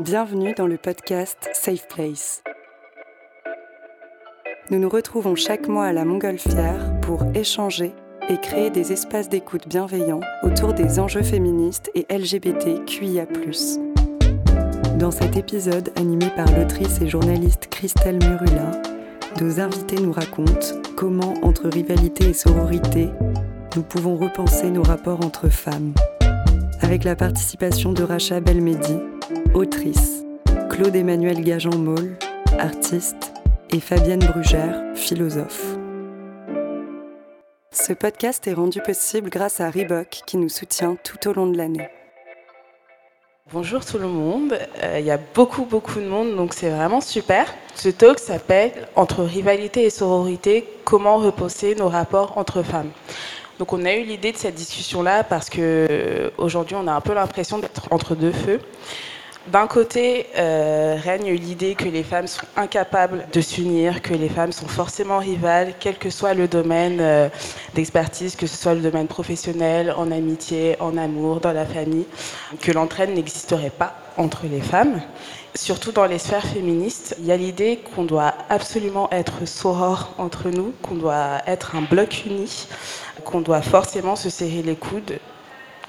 Bienvenue dans le podcast Safe Place. Nous nous retrouvons chaque mois à la Montgolfière pour échanger et créer des espaces d'écoute bienveillants autour des enjeux féministes et LGBTQIA. Dans cet épisode animé par l'autrice et journaliste Christelle Murula, nos invités nous racontent comment, entre rivalité et sororité, nous pouvons repenser nos rapports entre femmes. Avec la participation de Racha Belmedi, autrice, Claude Emmanuel Gajan-Maul, artiste, et Fabienne Brugère, philosophe. Ce podcast est rendu possible grâce à Reebok qui nous soutient tout au long de l'année. Bonjour tout le monde, euh, il y a beaucoup beaucoup de monde donc c'est vraiment super. Ce talk s'appelle Entre rivalité et sororité, comment reposer nos rapports entre femmes? Donc on a eu l'idée de cette discussion là parce que euh, aujourd'hui on a un peu l'impression d'être entre deux feux. D'un côté, euh, règne l'idée que les femmes sont incapables de s'unir, que les femmes sont forcément rivales, quel que soit le domaine euh, d'expertise, que ce soit le domaine professionnel, en amitié, en amour, dans la famille, que l'entraide n'existerait pas entre les femmes. Surtout dans les sphères féministes, il y a l'idée qu'on doit absolument être soror entre nous, qu'on doit être un bloc uni, qu'on doit forcément se serrer les coudes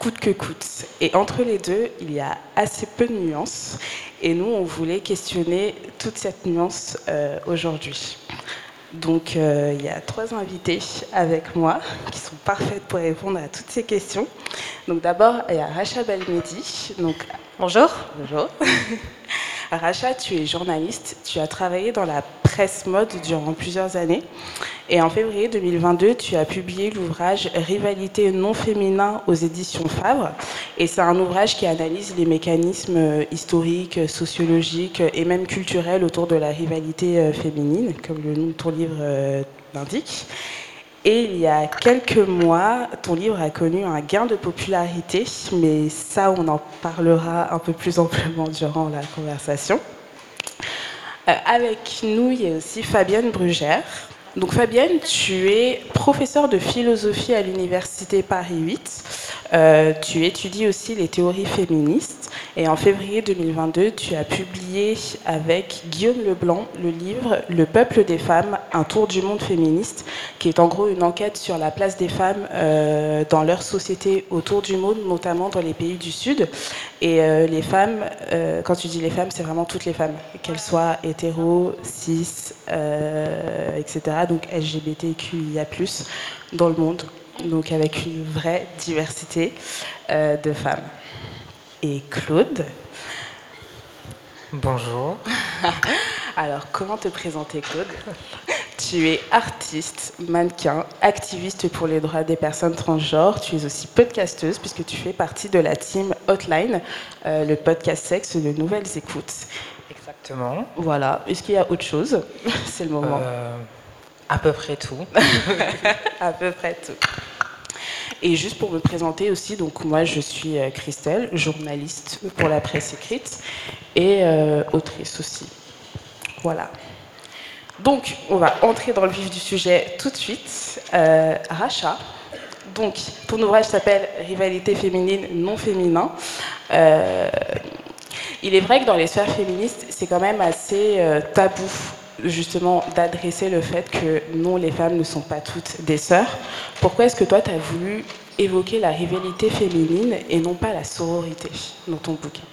coûte que coûte. Et entre les deux, il y a assez peu de nuances. Et nous, on voulait questionner toute cette nuance euh, aujourd'hui. Donc, euh, il y a trois invités avec moi qui sont parfaites pour répondre à toutes ces questions. Donc, d'abord, il y a Racha Belmedi. Donc, bonjour. Bonjour. Racha, tu es journaliste. Tu as travaillé dans la presse mode durant plusieurs années. Et en février 2022, tu as publié l'ouvrage Rivalité non féminin aux éditions Favre. Et c'est un ouvrage qui analyse les mécanismes historiques, sociologiques et même culturels autour de la rivalité euh, féminine, comme le nom de ton livre euh, l'indique. Et il y a quelques mois, ton livre a connu un gain de popularité, mais ça, on en parlera un peu plus amplement durant la conversation. Euh, avec nous, il y a aussi Fabienne Brugère. Donc Fabienne, tu es professeure de philosophie à l'université Paris 8. Euh, tu étudies aussi les théories féministes et en février 2022, tu as publié avec Guillaume Leblanc le livre Le peuple des femmes, un tour du monde féministe, qui est en gros une enquête sur la place des femmes euh, dans leur société autour du monde, notamment dans les pays du Sud. Et euh, les femmes, quand tu dis les femmes, c'est vraiment toutes les femmes, qu'elles soient hétéro, cis, etc. Donc LGBTQIA+, dans le monde donc avec une vraie diversité euh, de femmes. Et Claude Bonjour. Alors, comment te présenter, Claude? Tu es artiste, mannequin, activiste pour les droits des personnes transgenres. Tu es aussi podcasteuse puisque tu fais partie de la team Hotline, euh, le podcast sexe de Nouvelles Écoutes. Exactement. Voilà. Est-ce qu'il y a autre chose? C'est le moment. Euh, à peu près tout. à peu près tout. Et juste pour me présenter aussi, donc moi je suis euh, Christelle, journaliste pour la presse écrite et euh, autrice aussi. Voilà. Donc on va entrer dans le vif du sujet tout de suite. Euh, Racha, donc ton ouvrage s'appelle Rivalité féminine non féminin. il est vrai que dans les sphères féministes, c'est quand même assez tabou justement d'adresser le fait que non, les femmes ne sont pas toutes des sœurs. Pourquoi est-ce que toi, tu as voulu évoquer la rivalité féminine et non pas la sororité dans ton bouquin?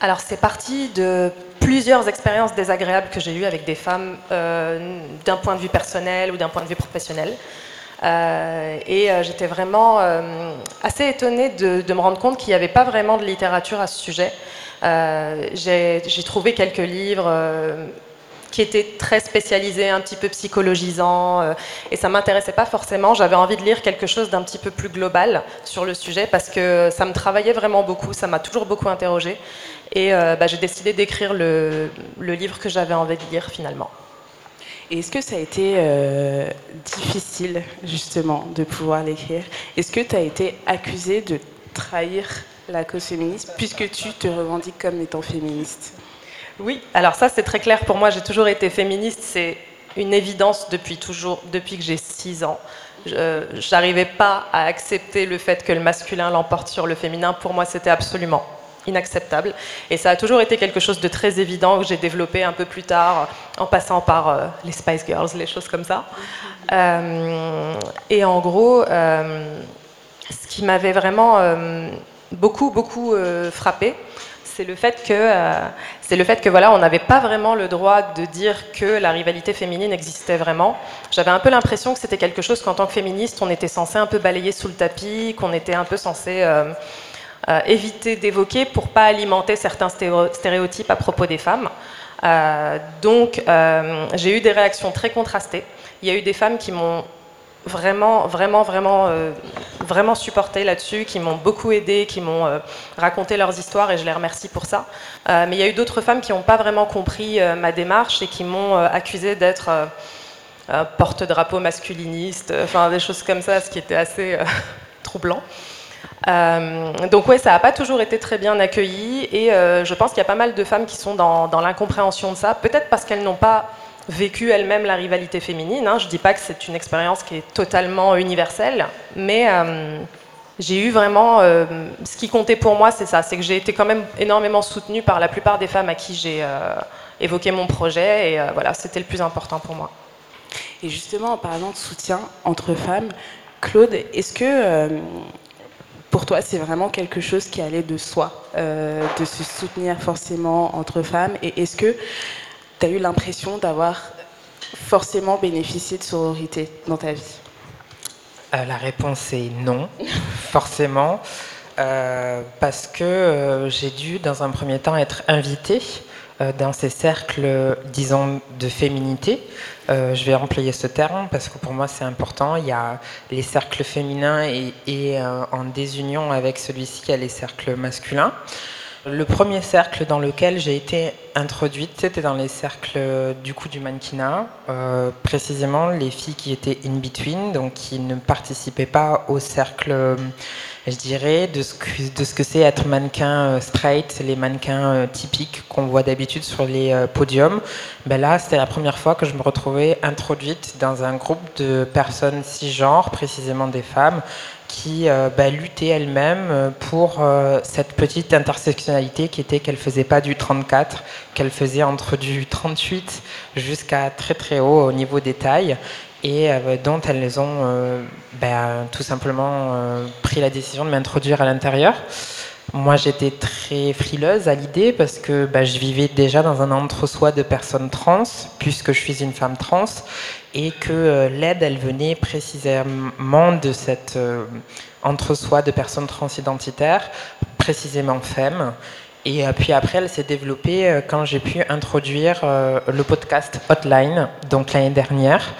Alors, c'est parti de plusieurs expériences désagréables que j'ai eues avec des femmes euh, d'un point de vue personnel ou d'un point de vue professionnel. Euh, et euh, j'étais vraiment assez étonnée de, de, me rendre compte qu'il n'y avait pas vraiment de littérature à ce sujet. j'ai trouvé quelques livres qui était très spécialisé, un petit peu psychologisant, euh, et ça m'intéressait pas forcément. J'avais envie de lire quelque chose d'un petit peu plus global sur le sujet parce que ça me travaillait vraiment beaucoup, ça m'a toujours beaucoup interrogé, et euh, bah, j'ai décidé d'écrire le, livre que j'avais envie de lire finalement. Est-ce que ça a été euh, difficile justement de pouvoir l'écrire? Est-ce que tu as été accusée de trahir la cause féministe puisque tu te revendiques comme étant féministe? Oui, alors ça c'est très clair pour moi, j'ai toujours été féministe, c'est une évidence depuis toujours, depuis que j'ai 6 ans. Je n'arrivais pas à accepter le fait que le masculin l'emporte sur le féminin, pour moi c'était absolument inacceptable. Et ça a toujours été quelque chose de très évident que j'ai développé un peu plus tard, en passant par euh, les Spice Girls, les choses comme ça. Euh, et en gros, ce qui m'avait vraiment beaucoup, beaucoup frappé, c'est le fait que, euh, c'est le fait que voilà, on n'avait pas vraiment le droit de dire que la rivalité féminine existait vraiment. J'avais un peu l'impression que c'était quelque chose qu'en tant que féministe, on était censé un peu balayer sous le tapis, qu'on était un peu censé euh, euh, éviter d'évoquer pour pas alimenter certains stéréotypes à propos des femmes. donc, j'ai eu des réactions très contrastées. Il y a eu des femmes qui m'ont vraiment, vraiment, vraiment, euh, vraiment supporté là-dessus, qui m'ont beaucoup aidé, qui m'ont euh, raconté leurs histoires et je les remercie pour ça. Euh, mais il y a eu d'autres femmes qui n'ont pas vraiment compris ma démarche et qui m'ont accusé d'être porte-drapeau masculiniste, enfin des choses comme ça, ce qui était assez troublant. donc ouais, ça n'a pas toujours été très bien accueilli et je pense qu'il y a pas mal de femmes qui sont dans l'incompréhension de ça, peut-être parce qu'elles n'ont pas vécu elle-même la rivalité féminine. Hein. Je ne dis pas que c'est une expérience qui est totalement universelle, mais euh, j'ai eu vraiment... Euh, ce qui comptait pour moi, c'est ça, c'est que j'ai été quand même énormément soutenue par la plupart des femmes à qui j'ai euh, évoqué mon projet, et voilà, c'était le plus important pour moi. Et justement, en parlant de soutien entre femmes, Claude, est-ce que pour toi, c'est vraiment quelque chose qui allait de soi, de se soutenir forcément entre femmes? Et est-ce que tu as eu l'impression d'avoir forcément bénéficié de sororité dans ta vie? Euh, La réponse est non, forcément, euh, parce que euh, j'ai dû, dans un premier temps, être invitée dans ces cercles, disons, de féminité. je vais employer ce terme parce que pour moi c'est important. Il y a les cercles féminins et, et en désunion avec celui-ci, il y a les cercles masculins. Le premier cercle dans lequel j'ai été introduite, c'était dans les cercles du coup du mannequinat, euh, précisément les filles qui étaient in between, donc qui ne participaient pas au cercle, je dirais, de ce que, de ce que c'est être mannequin euh, straight, les mannequins euh, typiques qu'on voit d'habitude sur les podiums. Ben là, c'était la première fois que je me retrouvais introduite dans un groupe de personnes cisgenres, précisément des femmes, qui euh, bah, luttait elle-même euh, pour euh, cette petite intersectionnalité qui était qu'elle faisait pas du 34, qu'elle faisait entre du 38 jusqu'à très très haut au niveau des tailles et dont elles ont bah, tout simplement pris la décision de m'introduire à l'intérieur. Moi, j'étais très frileuse à l'idée parce que bah, je vivais déjà dans un entre-soi de personnes trans, puisque je suis une femme trans, et que euh, l'aide, elle venait précisément de cet euh, entre-soi de personnes transidentitaires, précisément femmes. Et euh, puis après, elle s'est développée quand j'ai pu introduire le podcast Hotline, donc l'année dernière,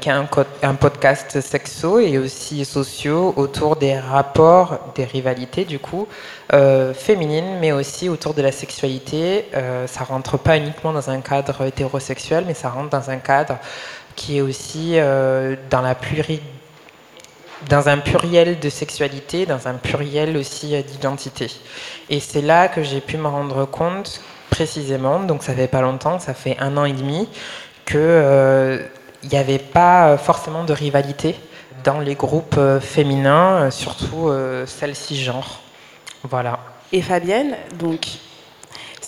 qui est un, podcast sexo et aussi sociaux autour des rapports, des rivalités du coup, féminines, mais aussi autour de la sexualité. ça rentre pas uniquement dans un cadre hétérosexuel, mais ça rentre dans un cadre qui est aussi euh, dans, la pluri... dans un pluriel de sexualité, dans un pluriel aussi euh, d'identité. Et c'est là que j'ai pu me rendre compte précisément, donc ça fait pas longtemps, ça fait un an et demi, qu'il euh, n'y avait pas forcément de rivalité dans les groupes féminins, surtout celles-ci genre. Voilà. Et Fabienne, donc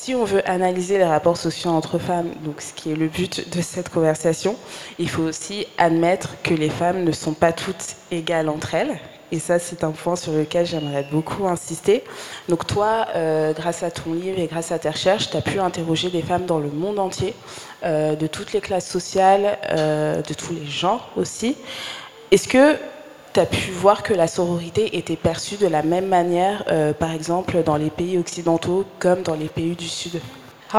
si on veut analyser les rapports sociaux entre femmes, donc ce qui est le but de cette conversation, il faut aussi admettre que les femmes ne sont pas toutes égales entre elles. Et ça, c'est un point sur lequel j'aimerais beaucoup insister. Donc toi, euh, grâce à ton livre et grâce à tes recherches, tu as pu interroger des femmes dans le monde entier, euh, de toutes les classes sociales, euh, de tous les genres aussi. Est-ce que tu as pu voir que la sororité était perçue de la même manière, euh, par exemple, dans les pays occidentaux comme dans les pays du Sud?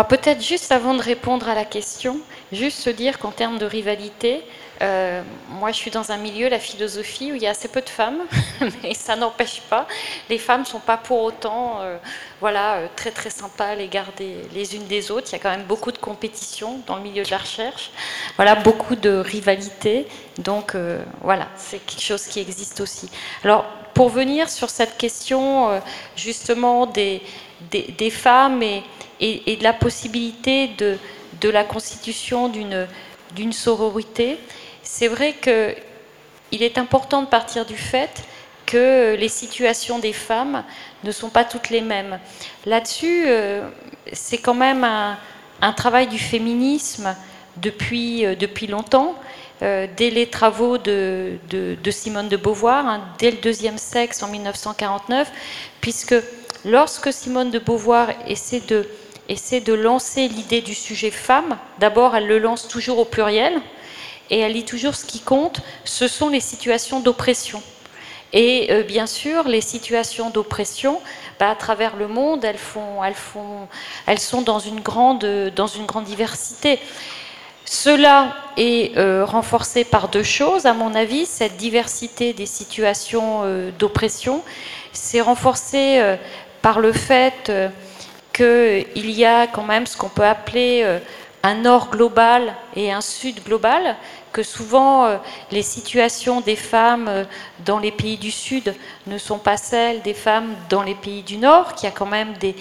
Peut-être juste avant de répondre à la question, juste se dire qu'en termes de rivalité, euh, moi, je suis dans un milieu, la philosophie, où il y a assez peu de femmes, mais ça n'empêche pas. Les femmes ne sont pas pour autant euh, voilà, euh, très très sympas à l'égard les unes des autres. Il y a quand même beaucoup de compétition dans le milieu de la recherche, voilà, beaucoup de rivalité. Donc voilà, c'est quelque chose qui existe aussi. Alors, pour venir sur cette question justement des, des, femmes et, et, et, de la possibilité de, de la constitution d'une sororité, c'est vrai qu'il est important de partir du fait que les situations des femmes ne sont pas toutes les mêmes. Là-dessus, euh, c'est quand même un, travail du féminisme depuis, euh, depuis longtemps. Euh, dès les travaux de, Simone de Beauvoir, hein, dès le deuxième sexe en 1949, puisque lorsque Simone de Beauvoir essaie de, essaie de lancer l'idée du sujet femme, d'abord elle le lance toujours au pluriel, et elle dit toujours ce qui compte, ce sont les situations d'oppression. Et euh, bien sûr, les situations d'oppression, bah, à travers le monde, elles, sont dans une, grande, dans une grande diversité. Cela est euh, renforcé par deux choses, à mon avis, cette diversité des situations euh, d'oppression. C'est renforcé par le fait qu'il y a quand même ce qu'on peut appeler un nord global et un sud global, que souvent euh, les situations des femmes euh, dans les pays du Sud ne sont pas celles des femmes dans les pays du Nord, qui a quand même des,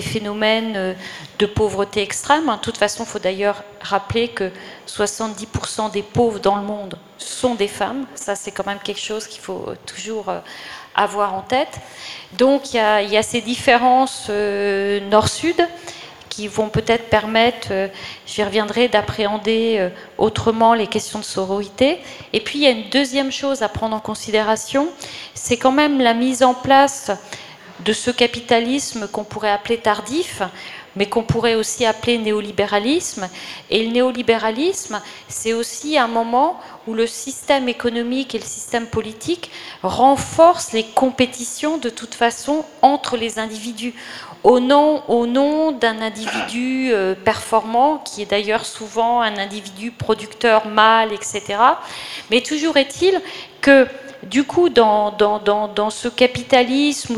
phénomènes euh, de pauvreté extrême. De toute façon, il faut d'ailleurs rappeler que 70% des pauvres dans le monde sont des femmes. Ça, c'est quand même quelque chose qu'il faut toujours avoir en tête. Donc, y il y a ces différences nord-sud qui vont peut-être permettre, euh, j'y reviendrai, d'appréhender euh, autrement les questions de sororité. Et puis il y a une deuxième chose à prendre en considération, c'est quand même la mise en place de ce capitalisme qu'on pourrait appeler tardif, mais qu'on pourrait aussi appeler néolibéralisme. Et le néolibéralisme, c'est aussi un moment où le système économique et le système politique renforcent les compétitions de toute façon entre les individus au nom, au nom d'un individu euh, performant, qui est d'ailleurs souvent un individu producteur mâle, etc. Mais toujours est-il que du coup, dans, ce capitalisme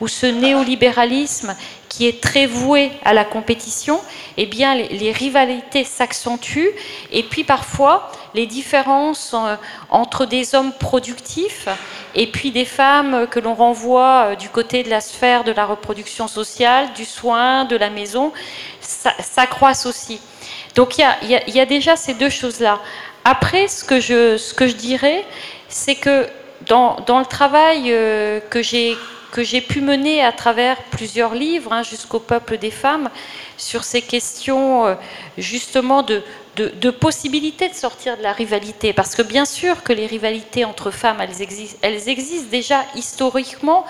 ou ce, néolibéralisme qui est très voué à la compétition, eh bien, les, rivalités s'accentuent et puis parfois les différences euh, entre des hommes productifs et puis des femmes que l'on renvoie euh, du côté de la sphère de la reproduction sociale, du soin, de la maison, s'accroissent aussi. Donc il y a, y a, déjà ces deux choses-là. Après, ce que je, ce que je dirais, c'est que dans, le travail euh, que j'ai que j'ai pu mener à travers plusieurs livres, hein, jusqu'au peuple des femmes, sur ces questions euh, justement de, de, de, possibilité de sortir de la rivalité. Parce que bien sûr que les rivalités entre femmes, elles existent, elles existent déjà historiquement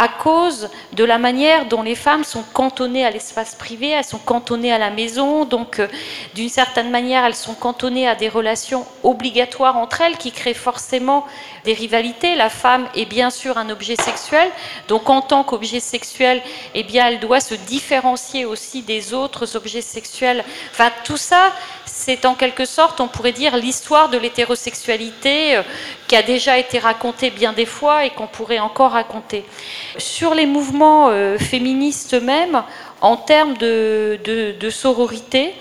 à cause de la manière dont les femmes sont cantonnées à l'espace privé, elles sont cantonnées à la maison, donc euh, d'une certaine manière elles sont cantonnées à des relations obligatoires entre elles qui créent forcément des rivalités. La femme est bien sûr un objet sexuel, donc en tant qu'objet sexuel, eh bien elle doit se différencier aussi des autres objets sexuels. Enfin tout ça, c'est en quelque sorte, on pourrait dire, l'histoire de l'hétérosexualité euh, qui a déjà été racontée bien des fois et qu'on pourrait encore raconter. Sur les mouvements euh, féministes eux-mêmes, en termes de, de sororité,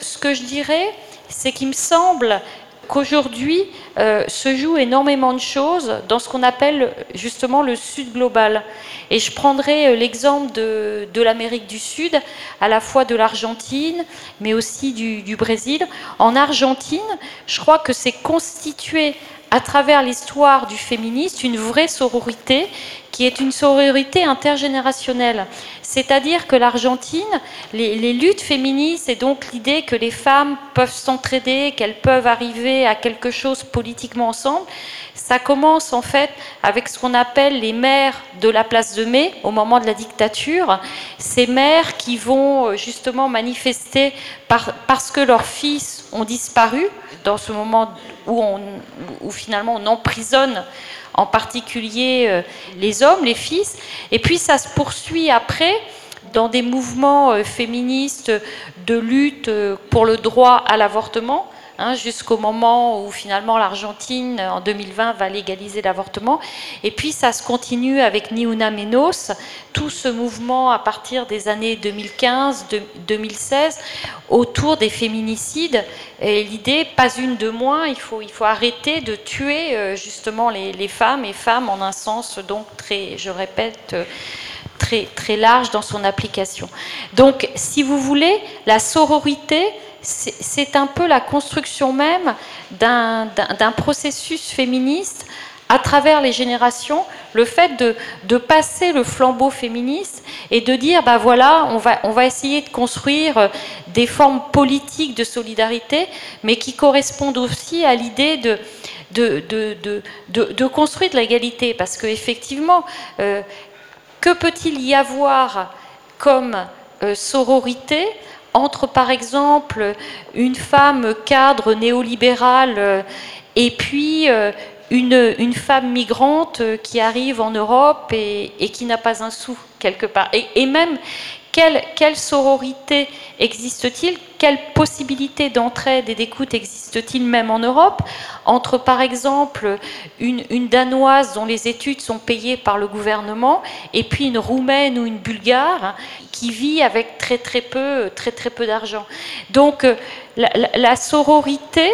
ce que je dirais, c'est qu'il me semble qu'aujourd'hui euh, se joue énormément de choses dans ce qu'on appelle justement le Sud global. Et je prendrai euh, l'exemple de, de l'Amérique du Sud, à la fois de l'Argentine, mais aussi du, du, Brésil. En Argentine, je crois que c'est constitué à travers l'histoire du féminisme une vraie sororité qui est une sororité intergénérationnelle. C'est-à-dire que l'Argentine, les, luttes féministes et donc l'idée que les femmes peuvent s'entraider, qu'elles peuvent arriver à quelque chose politiquement ensemble, ça commence en fait avec ce qu'on appelle les mères de la place de mai au moment de la dictature. Ces mères qui vont euh, justement manifester parce que leurs fils ont disparu dans ce moment où, finalement on emprisonne en particulier euh, les hommes, les fils. Et puis ça se poursuit après dans des mouvements euh, féministes de lutte euh, pour le droit à l'avortement. Hein, jusqu'au moment où finalement l'Argentine, en 2020, va légaliser l'avortement. Et puis ça se continue avec Ni Una Menos, tout ce mouvement à partir des années 2015-2016 autour des féminicides. Et l'idée, pas une de moins, il faut, arrêter de tuer euh, justement les, les femmes et femmes en un sens donc très, je répète, euh, très, très large dans son application. Donc, si vous voulez, la sororité, c'est un peu la construction même d'un processus féministe à travers les générations, le fait de, passer le flambeau féministe et de dire, ben voilà, on va, essayer de construire des formes politiques de solidarité, mais qui correspondent aussi à l'idée de, construire de l'égalité. Parce qu'effectivement, euh, que peut-il y avoir comme euh, sororité entre, par exemple, une femme cadre néolibérale euh, et puis une, femme migrante qui arrive en Europe et, qui n'a pas un sou quelque part. Et, même, quelle, sororité existe-t-il? Quelle possibilité d'entraide et d'écoute existe-t-il même en Europe? Entre, par exemple, une, Danoise dont les études sont payées par le gouvernement et puis une Roumaine ou une Bulgare qui vit avec très très peu, très, très peu d'argent. Donc, la, la sororité,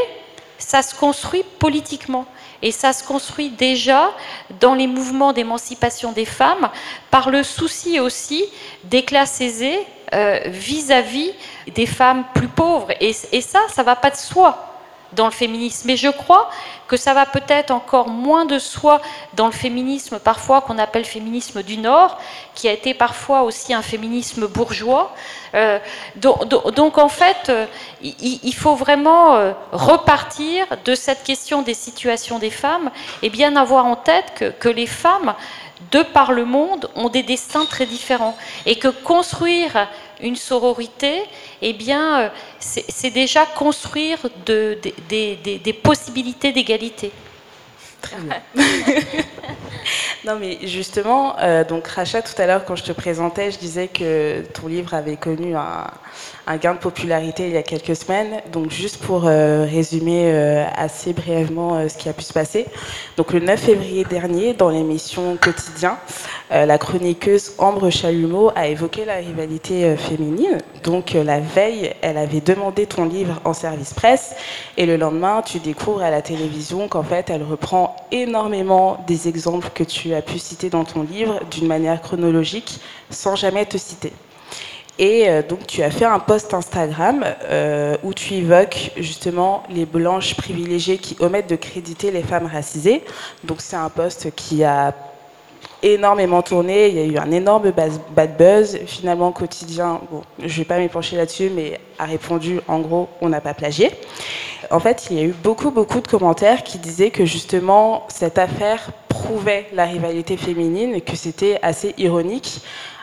ça se construit politiquement. Et ça se construit déjà dans les mouvements d'émancipation des femmes par le souci aussi des classes aisées euh, vis-à-vis des femmes plus pauvres. Et, et ça, ça ne va pas de soi dans le féminisme. Mais je crois que ça va peut-être encore moins de soi dans le féminisme parfois qu'on appelle féminisme du Nord, qui a été parfois aussi un féminisme bourgeois. Euh, donc, en fait, euh, il, faut vraiment euh, repartir de cette question des situations des femmes et bien avoir en tête que, que les femmes, de par le monde, ont des destins très différents et que construire une sororité, eh bien, c'est déjà construire de, des possibilités d'égalité. Très bien. non, mais justement, euh, donc Racha, tout à l'heure, quand je te présentais, je disais que ton livre avait connu un, un gain de popularité il y a quelques semaines. Donc juste pour euh, résumer euh, assez brièvement euh, ce qui a pu se passer. Donc le 9 février dernier, dans l'émission Quotidien, la chroniqueuse Ambre Chalumeau a évoqué la rivalité féminine. Donc la veille, elle avait demandé ton livre en service presse et le lendemain, tu découvres à la télévision qu'en fait, elle reprend énormément des exemples que tu as pu citer dans ton livre d'une manière chronologique sans jamais te citer. Et euh, donc tu as fait un post Instagram euh, où tu évoques justement les blanches privilégiées qui omettent de créditer les femmes racisées. Donc c'est un post qui a énormément tourné, il y a eu un énorme bad buzz. Finalement, quotidien, bon, je ne vais pas m'épancher là-dessus, mais a répondu en gros, on n'a pas plagié. En fait, il y a eu beaucoup, beaucoup de commentaires qui disaient que justement, cette affaire prouvait la rivalité féminine que c'était assez ironique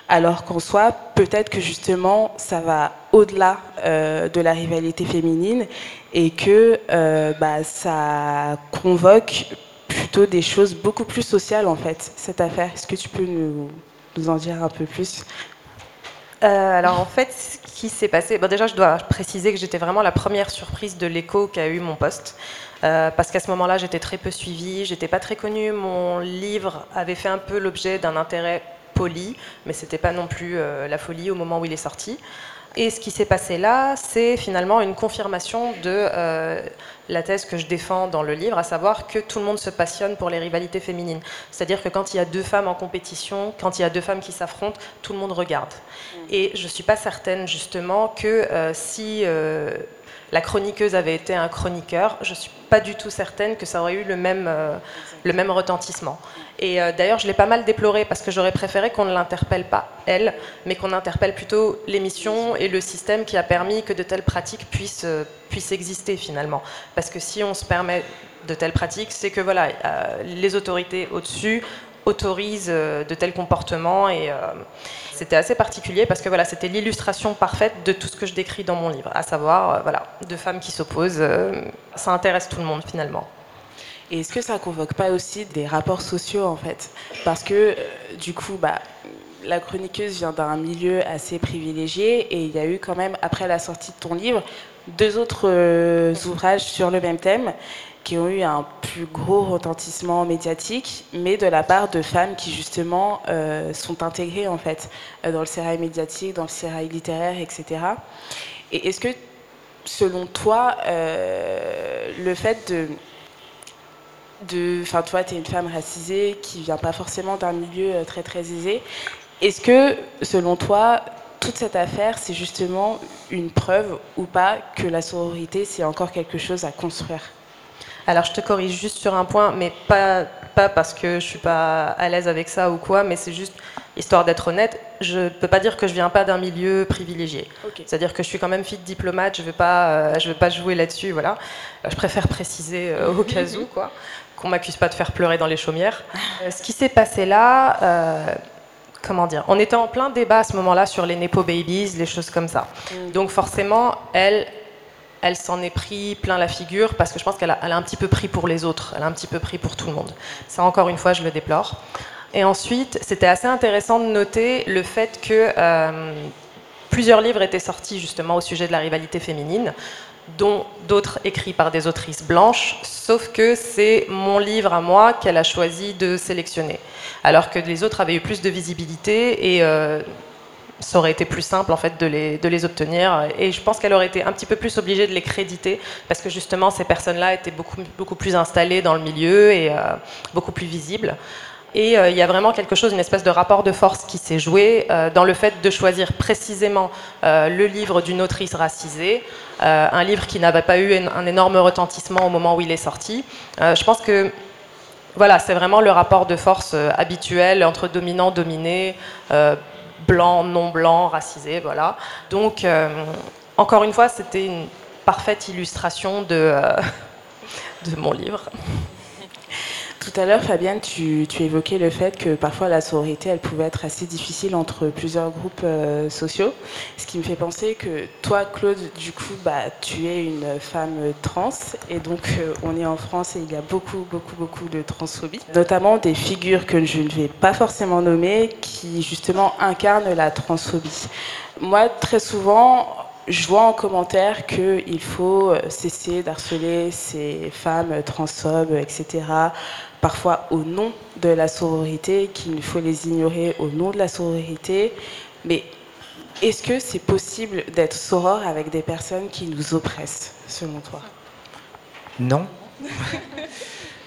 alors qu'en soi, peut-être que justement, ça va au-delà euh, de la rivalité féminine et que euh, bah, ça convoque plutôt des choses beaucoup plus sociales, en fait, cette affaire. Est-ce que tu peux nous, en dire un peu plus? Euh, alors en fait, ce qui s'est passé, bon déjà je dois préciser que j'étais vraiment la première surprise de l'écho qu'a eu mon poste, parce qu'à ce moment-là j'étais très peu suivie, j'étais pas très connue, mon livre avait fait un peu l'objet d'un intérêt poli, mais c'était pas non plus euh, la folie au moment où il est sorti. Et ce qui s'est passé là, c'est finalement une confirmation de euh, la thèse que je défends dans le livre, à savoir que tout le monde se passionne pour les rivalités féminines. C'est-à-dire que quand il y a deux femmes en compétition, quand il y a deux femmes qui s'affrontent, tout le monde regarde. Mm. Et je ne suis pas certaine justement que euh, si la chroniqueuse avait été un chroniqueur, je ne suis pas du tout certaine que ça aurait eu le même, le même retentissement. Et euh, d'ailleurs, je l'ai pas mal déploré parce que j'aurais préféré qu'on ne l'interpelle pas, elle, mais qu'on interpelle plutôt l'émission et le système qui a permis que de telles pratiques puissent, euh, puissent exister finalement. Parce que si on se permet de telles pratiques, c'est que voilà, euh, les autorités au-dessus autorisent de tels comportements et c'était assez particulier parce que voilà, c'était l'illustration parfaite de tout ce que je décris dans mon livre, à savoir voilà, deux femmes qui s'opposent. ça intéresse tout le monde finalement. Et est-ce que ça convoque pas aussi des rapports sociaux en fait? Parce que euh, du coup, bah, la chroniqueuse vient d'un milieu assez privilégié et il y a eu quand même, après la sortie de ton livre, deux autres euh, ouvrages sur le même thème qui ont eu un plus gros retentissement médiatique, mais de la part de femmes qui justement euh, sont intégrées en fait dans le sérail médiatique, dans le sérail littéraire, etc. Et est-ce que, selon toi, le fait de enfin toi tu es une femme racisée qui vient pas forcément d'un milieu euh, très très aisé. Est-ce que selon toi toute cette affaire c'est justement une preuve ou pas que la sororité c'est encore quelque chose à construire? Alors je te corrige juste sur un point, mais pas pas parce que je suis pas à l'aise avec ça ou quoi, mais c'est juste histoire d'être honnête. Je ne peux pas dire que je viens pas d'un milieu privilégié. C'est-à-dire que je suis quand même fille de diplomate. Je ne vais pas, je vais pas jouer là-dessus. Voilà. Je préfère préciser au cas où, quoi, qu'on m'accuse pas de faire pleurer dans les chaumières. ce qui s'est passé là comment dire, on était en plein débat à ce moment-là sur les Nepo Babies, les choses comme ça. Mm. Donc forcément, elle, elle s'en est pris plein la figure parce que je pense qu'elle a, un petit peu pris pour les autres, elle a un petit peu pris pour tout le monde. Ça, encore une fois, je le déplore. Et ensuite, c'était assez intéressant de noter le fait que euh, plusieurs livres étaient sortis justement au sujet de la rivalité féminine dont d'autres écrits par des autrices blanches, sauf que c'est mon livre à moi qu'elle a choisi de sélectionner, alors que les autres avaient eu plus de visibilité et euh, ça aurait été plus simple en fait de les, obtenir. Et je pense qu'elle aurait été un petit peu plus obligée de les créditer, parce que justement ces personnes-là étaient beaucoup, beaucoup plus installées dans le milieu et euh, beaucoup plus visibles. Et euh, il y a vraiment quelque chose, une espèce de rapport de force qui s'est joué euh, dans le fait de choisir précisément euh, le livre d'une autrice racisée, un livre qui n'avait pas eu un, énorme retentissement au moment où il est sorti. je pense que voilà, c'est vraiment le rapport de force habituel entre dominant, dominé, blanc, non blanc, racisé, voilà. Donc, encore une fois, c'était une parfaite illustration de, de mon livre. Tout à l'heure, Fabienne, tu, évoquais le fait que parfois la sororité, elle pouvait être assez difficile entre plusieurs groupes euh, sociaux. Ce qui me fait penser que toi, Claude, du coup, bah, tu es une femme trans. Et donc, euh, on est en France et il y a beaucoup, beaucoup, beaucoup de transphobie. Notamment des figures que je ne vais pas forcément nommer qui, justement, incarnent la transphobie. Moi, très souvent, je vois en commentaire qu'il faut euh, cesser d'harceler ces femmes transphobes, etc parfois au nom de la sororité, qu'il faut les ignorer au nom de la sororité. Mais est-ce que c'est possible d'être soror avec des personnes qui nous oppressent, selon toi? Non.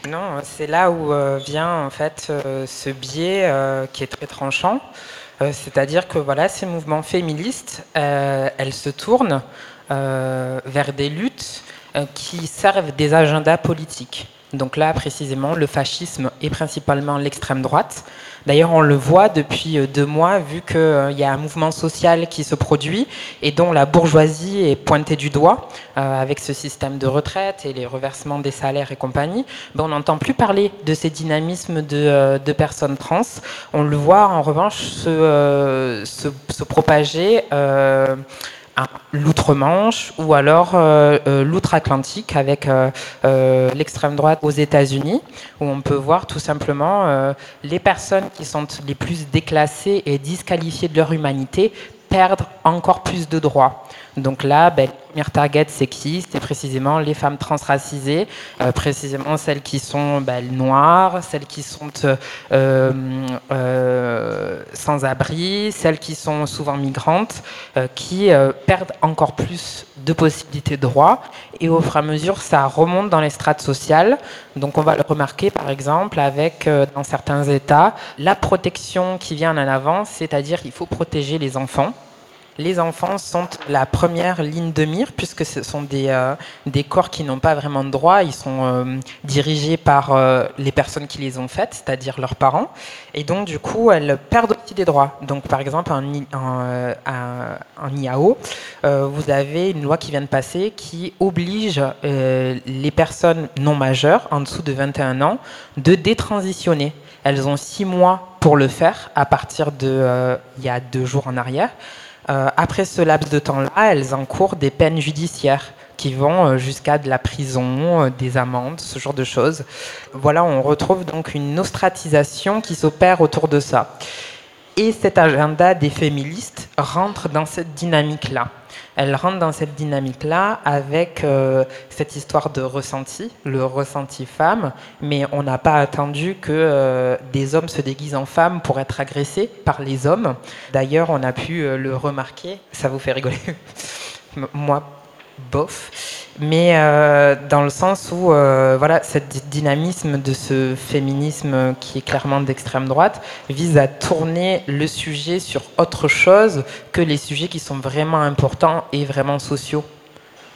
non, c'est là où euh, vient en fait euh, ce biais euh, qui est très tranchant. C'est-à-dire que voilà, ces mouvements féministes, elles se tournent vers des luttes qui servent des agendas politiques. Donc là, précisément, le fascisme est principalement l'extrême droite. D'ailleurs, on le voit depuis euh, deux mois, vu qu'il euh, y a un mouvement social qui se produit et dont la bourgeoisie est pointée du doigt, euh, avec ce système de retraite et les reversements des salaires et compagnie. Ben, on n'entend plus parler de ces dynamismes de, personnes trans. On le voit en revanche se, se, propager l'outre-Manche ou alors euh, euh, l'outre-Atlantique avec euh, l'extrême droite aux États-Unis, où on peut voir tout simplement les personnes qui sont les plus déclassées et disqualifiées de leur humanité perdre encore plus de droits. Donc là, ben, la première target, c'est qui? C'est précisément les femmes transracisées, euh, précisément celles qui sont ben, noires, celles qui sont euh, euh, sans abri, celles qui sont souvent migrantes, qui perdent encore plus de possibilités de droits. Et au fur et à mesure, ça remonte dans les strates sociales. Donc on va le remarquer, par exemple, avec, dans certains États, la protection qui vient en avant, c'est-à-dire qu'il faut protéger les enfants les enfants sont la première ligne de mire puisque ce sont des, euh, corps qui n'ont pas vraiment de droit. Ils sont euh, dirigés par euh, les personnes qui les ont faites, c'est-à-dire leurs parents. Et donc, du coup, elles perdent aussi des droits. Donc, par exemple, en, en, IAO, vous avez une loi qui vient de passer qui oblige les personnes non majeures, en dessous de 21 ans, de détransitionner. Elles ont six mois pour le faire à partir de il y a deux jours en arrière. Euh, après ce laps de temps-là, elles encourent des peines judiciaires qui vont euh, jusqu'à de la prison, euh, des amendes, ce genre de choses. Voilà, on retrouve donc une ostratisation qui s'opère autour de ça. Et cet agenda des féministes rentre dans cette dynamique-là elle rentre dans cette dynamique-là avec euh, cette histoire de ressenti, le ressenti femme, mais on n'a pas attendu que euh, des hommes se déguisent en femmes pour être agressés par les hommes. D'ailleurs, on a pu euh, le remarquer, ça vous fait rigoler. Moi, bof mais euh, dans le sens où euh, voilà, cette dynamisme de ce féminisme qui est clairement d'extrême droite vise à tourner le sujet sur autre chose que les sujets qui sont vraiment importants et vraiment sociaux.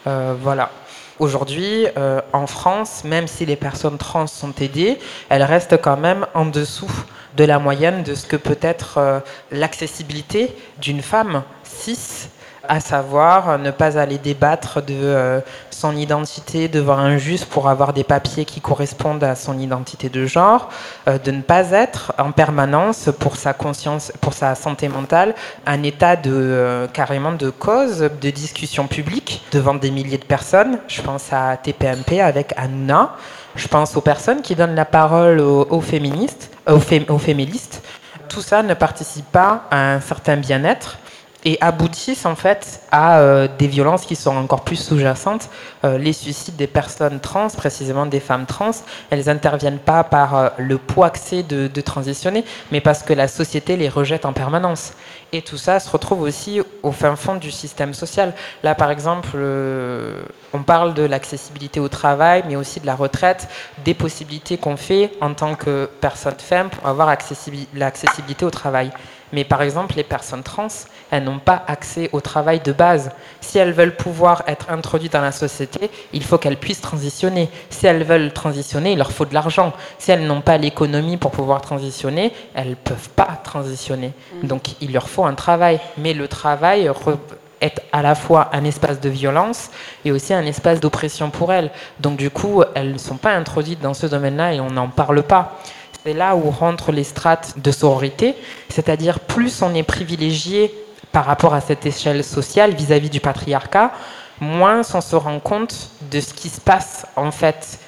Euh, voilà. Aujourd'hui, en France, même si les personnes trans sont aidées, elles restent quand même en dessous de la moyenne de ce que peut être l'accessibilité d'une femme cis à savoir ne pas aller débattre de euh, son identité devant un juge pour avoir des papiers qui correspondent à son identité de genre, euh, de ne pas être en permanence pour sa conscience, pour sa santé mentale, un état de euh, carrément de cause, de discussion publique devant des milliers de personnes. Je pense à TPMP avec Anna. Je pense aux personnes qui donnent la parole aux, féministes, aux, aux féministes. Tout ça ne participe pas à un certain bien-être et aboutissent en fait à euh, des violences qui sont encore plus sous-jacentes. Euh, les suicides des personnes trans, précisément des femmes trans, elles n'interviennent pas par euh, le poids accès de, de, transitionner, mais parce que la société les rejette en permanence. Et tout ça se retrouve aussi au fin fond du système social. Là, par exemple, on parle de l'accessibilité au travail, mais aussi de la retraite, des possibilités qu'on fait en tant que personne femme pour avoir l'accessibilité au travail. Mais par exemple, les personnes trans, elles n'ont pas accès au travail de base. Si elles veulent pouvoir être introduites dans la société, il faut qu'elles puissent transitionner. Si elles veulent transitionner, il leur faut de l'argent. Si elles n'ont pas l'économie pour pouvoir transitionner, elles ne peuvent pas transitionner. Mm. Donc il leur faut un travail. Mais le travail est à la fois un espace de violence et aussi un espace d'oppression pour elles. Donc du coup, elles ne sont pas introduites dans ce domaine-là et on n'en parle pas. C'est là où rentrent les strates de sororité, c'est-à-dire plus on est privilégié par rapport à cette échelle sociale vis-à-vis du patriarcat, moins on se rend compte de ce qui se passe en fait,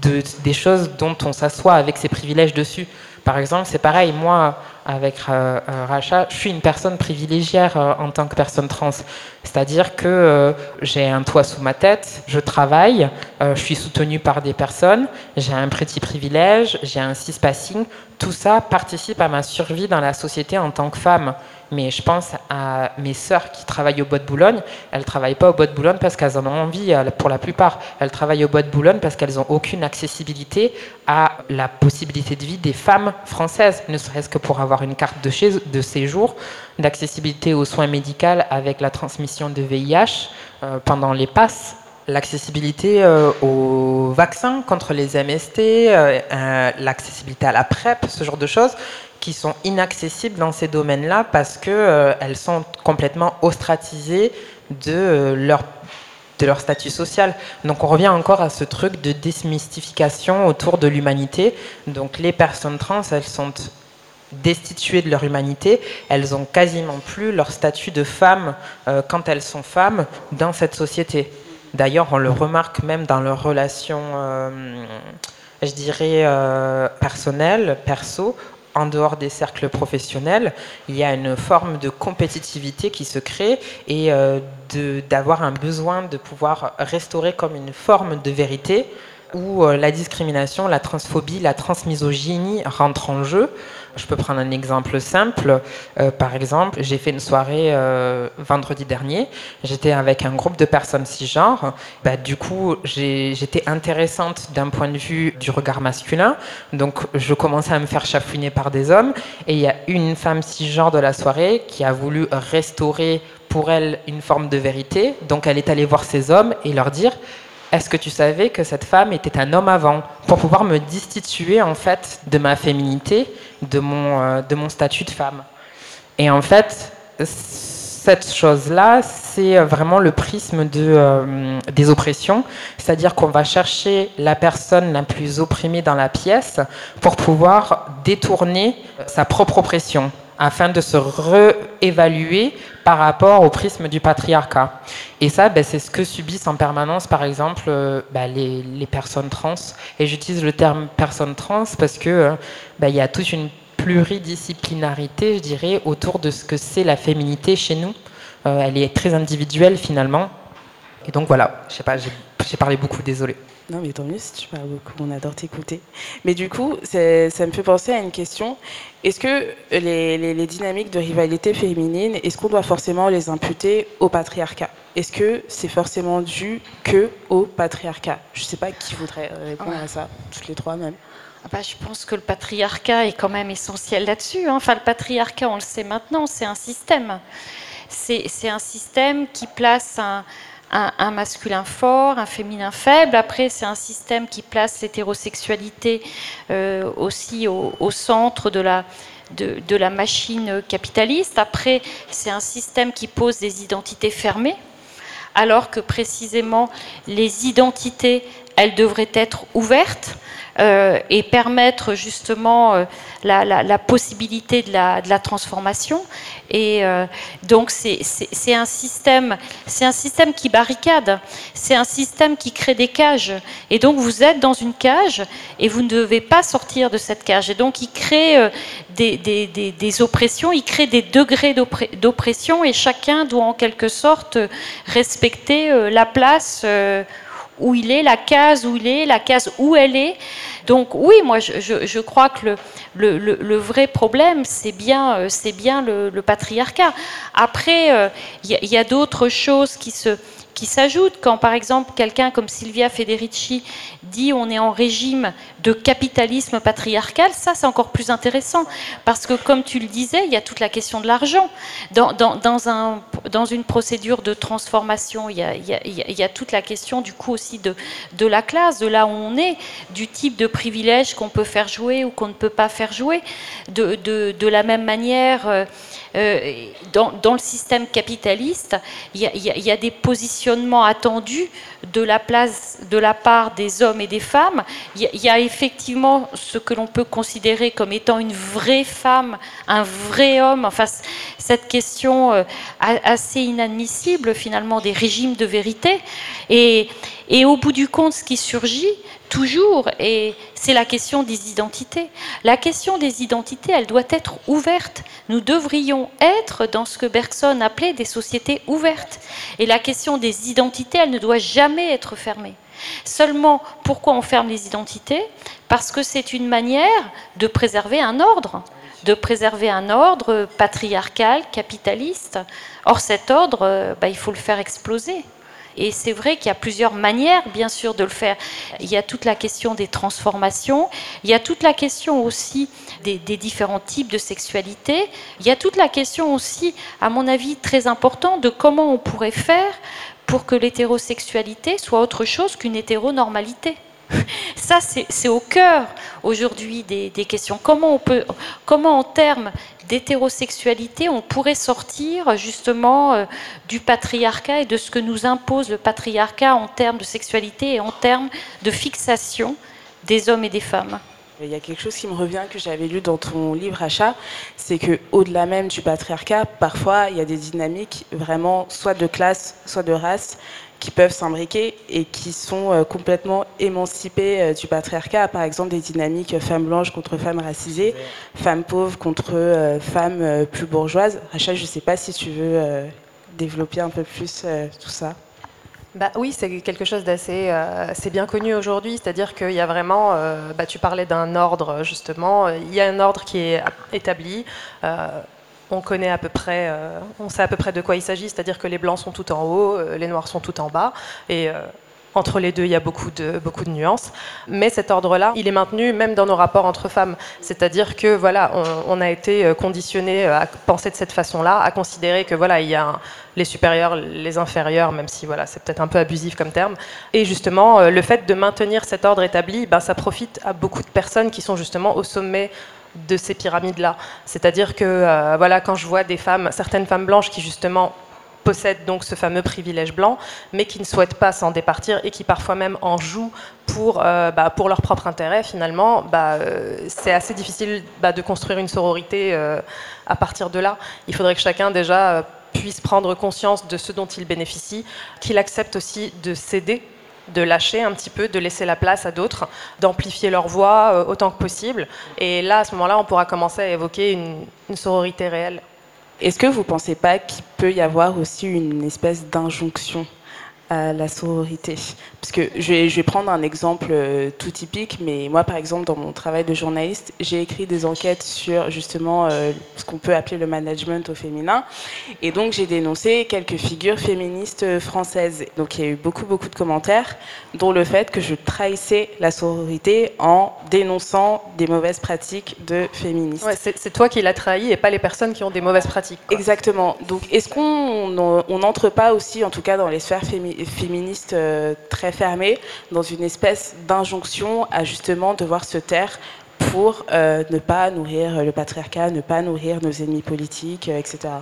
de, des choses dont on s'assoit avec ses privilèges dessus. Par exemple, c'est pareil, moi, avec euh, euh, Racha, je suis une personne privilégiée euh, en tant que personne trans. C'est-à-dire que j'ai un toit sous ma tête, je travaille, je suis soutenue par des personnes, j'ai un petit privilège, j'ai un cis-passing. Tout ça participe à ma survie dans la société en tant que femme. Mais je pense à mes sœurs qui travaillent au Bois de Boulogne. Elles ne travaillent pas au Bois de Boulogne parce qu'elles en ont envie, euh, pour la plupart. Elles travaillent au Bois de Boulogne parce qu'elles n'ont aucune accessibilité à la possibilité de vie des femmes françaises, ne serait-ce que pour avoir une carte de, séjour, d'accessibilité aux soins médicaux avec la transmission de VIH euh, pendant les passes l'accessibilité euh, aux vaccins contre les MST, l'accessibilité à la PrEP, ce genre de choses qui sont inaccessibles dans ces domaines-là parce qu'elles euh, sont complètement ostratisées de euh, leur de leur statut social. Donc on revient encore à ce truc de démystification autour de l'humanité. Donc les personnes trans, elles sont destituées de leur humanité, elles ont quasiment plus leur statut de femme euh, quand elles sont femmes dans cette société. D'ailleurs, on le remarque même dans leurs relations, je dirais, personnelles, perso, en dehors des cercles professionnels, il y a une forme de compétitivité qui se crée et euh, d'avoir un besoin de pouvoir restaurer comme une forme de vérité où euh, la discrimination, la transphobie, la transmisogynie rentrent en jeu. Je peux prendre un exemple simple. Euh, par exemple, j'ai fait une soirée euh, vendredi dernier. J'étais avec un groupe de personnes cisgenres. Bah, du coup, j'étais intéressante d'un point de vue du regard masculin. Donc, je commençais à me faire chafouiner par des hommes. Et il y a une femme cisgenre de la soirée qui a voulu restaurer pour elle une forme de vérité. Donc, elle est allée voir ces hommes et leur dire est-ce que tu savais que cette femme était un homme avant? Pour pouvoir me destituer en fait de ma féminité, de mon, euh, de mon statut de femme. Et en fait, cette chose-là, c'est vraiment le prisme euh, des oppressions, c'est-à-dire qu'on va chercher la personne la plus opprimée dans la pièce pour pouvoir détourner sa propre oppression afin de se réévaluer par rapport au prisme du patriarcat. Et ça, ben, c'est ce que subissent en permanence, par exemple, euh, ben, les, personnes trans. Et j'utilise le terme personne trans parce que euh, ben, il y a toute une pluridisciplinarité, je dirais, autour de ce que c'est la féminité chez nous. Euh, elle est très individuelle finalement. Et donc voilà, je sais pas, j'ai parlé beaucoup, désolé. Non, mais tant mieux si tu parles beaucoup, on adore t'écouter. Mais du coup, ça me fait penser à une question. Est-ce que les, dynamiques de rivalité féminine, est-ce qu'on doit forcément les imputer au patriarcat? Est-ce que c'est forcément dû que au patriarcat? Je ne sais pas qui voudrait répondre à ça, toutes les trois même. Bah, je pense que le patriarcat est quand même essentiel là-dessus. Hein. Enfin, le patriarcat, on le sait maintenant, c'est un système. C'est un système qui place un, un, masculin fort, un féminin faible. Après, c'est un système qui place l'hétérosexualité euh, aussi au, centre de la, de, de, la machine capitaliste. Après, c'est un système qui pose des identités fermées, alors que précisément les identités, elles devraient être ouvertes. Euh, et permettre justement euh, la, possibilité de la, transformation. Et euh, donc c'est un système, c'est un système qui barricade, c'est un système qui crée des cages. Et donc vous êtes dans une cage et vous ne devez pas sortir de cette cage. Et donc il crée des oppressions, il crée des degrés d'oppression et chacun doit en quelque sorte respecter la place où il est, la case où il est, la case où elle est. Donc oui, moi je, crois que le, vrai problème, c'est bien, euh, bien le, patriarcat. Après, euh, il y a d'autres choses qui se, qui s'ajoutent quand, par exemple, quelqu'un comme Silvia Federici dit on est en régime de capitalisme patriarcal, ça c'est encore plus intéressant parce que, comme tu le disais, il y a toute la question de l'argent. Dans, dans, un, dans, une procédure de transformation, il y, a, toute la question du coup aussi de, la classe, de là où on est, du type de privilège qu'on peut faire jouer ou qu'on ne peut pas faire jouer. De, la même manière, euh, dans, dans, le système capitaliste, il y, y a des positions attendu de la place de la part des hommes et des femmes. Il y a effectivement ce que l'on peut considérer comme étant une vraie femme, un vrai homme. Enfin, cette question euh, assez inadmissible finalement des régimes de vérité. Et, au bout du compte, ce qui surgit, toujours, et c'est la question des identités. La question des identités, elle doit être ouverte. Nous devrions être dans ce que Bergson appelait des sociétés ouvertes. Et la question des identités, elle ne doit jamais être fermée. Seulement, pourquoi on ferme les identités? Parce que c'est une manière de préserver un ordre, de préserver un ordre patriarcal, capitaliste. Or, cet ordre, euh, bah, il faut le faire exploser. Et c'est vrai qu'il y a plusieurs manières, bien sûr, de le faire. Il y a toute la question des transformations, il y a toute la question aussi des, différents types de sexualité, il y a toute la question aussi, à mon avis, très importante de comment on pourrait faire pour que l'hétérosexualité soit autre chose qu'une hétéronormalité. Ça, c'est au cœur aujourd'hui des, questions. Comment en termes d'hétérosexualité, on pourrait sortir justement euh, du patriarcat et de ce que nous impose le patriarcat en termes de sexualité et en termes de fixation des hommes et des femmes? Il y a quelque chose qui me revient que j'avais lu dans ton livre Achat, c'est que au-delà même du patriarcat, parfois il y a des dynamiques vraiment soit de classe, soit de race, qui peuvent s'imbriquer et qui sont euh, complètement émancipées euh, du patriarcat. Par exemple, des dynamiques femmes blanches contre femmes racisées, femmes pauvres contre euh, femmes plus bourgeoises. Rachel, je ne sais pas si tu veux développer un peu plus tout ça. Bah oui, c'est quelque chose d'assez c'est bien connu aujourd'hui, c'est-à-dire qu'il y a vraiment, bah, tu parlais d'un ordre justement, il y a un ordre qui est établi on connaît à peu près, euh, on sait à peu près de quoi il s'agit, c'est-à-dire que les blancs sont tout en haut, euh, les noirs sont tout en bas, et euh, entre les deux, il y a beaucoup de, nuances. Mais cet ordre-là, il est maintenu même dans nos rapports entre femmes. C'est-à-dire que voilà, on, a été conditionné à penser de cette façon-là, à considérer que voilà, il y a les supérieurs, les inférieurs, même si voilà, c'est peut-être un peu abusif comme terme. Et justement, le fait de maintenir cet ordre établi, ben, ça profite à beaucoup de personnes qui sont justement au sommet de ces pyramides-là. C'est-à-dire que euh, voilà, quand je vois des femmes, certaines femmes blanches qui justement possèdent donc ce fameux privilège blanc, mais qui ne souhaitent pas s'en départir et qui parfois même en jouent pour, euh, bah, pour leur propre intérêt, finalement, bah, euh, c'est assez difficile bah, de construire une sororité à partir de là. Il faudrait que chacun déjà puisse prendre conscience de ce dont il bénéficie, qu'il accepte aussi de céder de lâcher un petit peu, de laisser la place à d'autres, d'amplifier leur voix euh, autant que possible. Et là, à ce moment-là, on pourra commencer à évoquer une sororité réelle. Est-ce que vous ne pensez pas qu'il peut y avoir aussi une espèce d'injonction à la sororité. Parce que je vais, je vais prendre un exemple euh, tout typique, mais moi, par exemple, dans mon travail de journaliste, j'ai écrit des enquêtes sur justement euh, ce qu'on peut appeler le management au féminin. Et donc, j'ai dénoncé quelques figures féministes françaises. Donc, il y a eu beaucoup, beaucoup de commentaires, dont le fait que je trahissais la sororité en dénonçant des mauvaises pratiques de féministes. Ouais, c'est toi qui l'as trahi et pas les personnes qui ont des mauvaises pratiques. Exactement. Donc, est-ce qu'on n'entre pas aussi, en tout cas dans les sphères féministes, féministes euh, très fermées, dans une espèce d'injonction à justement devoir se taire pour euh, ne pas nourrir le patriarcat, ne pas nourrir nos ennemis politiques, etc.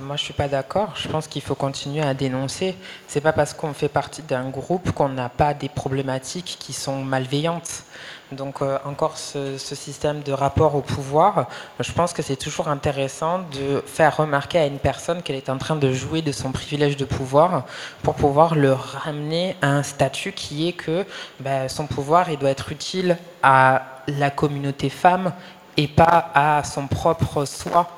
moi, je suis pas d'accord. Je pense qu'il faut continuer à dénoncer. C'est pas parce qu'on fait partie d'un groupe qu'on n'a pas des problématiques qui sont malveillantes. Donc euh, encore ce, système de rapport au pouvoir, je pense que c'est toujours intéressant de faire remarquer à une personne qu'elle est en train de jouer de son privilège de pouvoir pour pouvoir le ramener à un statut qui est que ben, son pouvoir il doit être utile à la communauté femme et pas à son propre soi.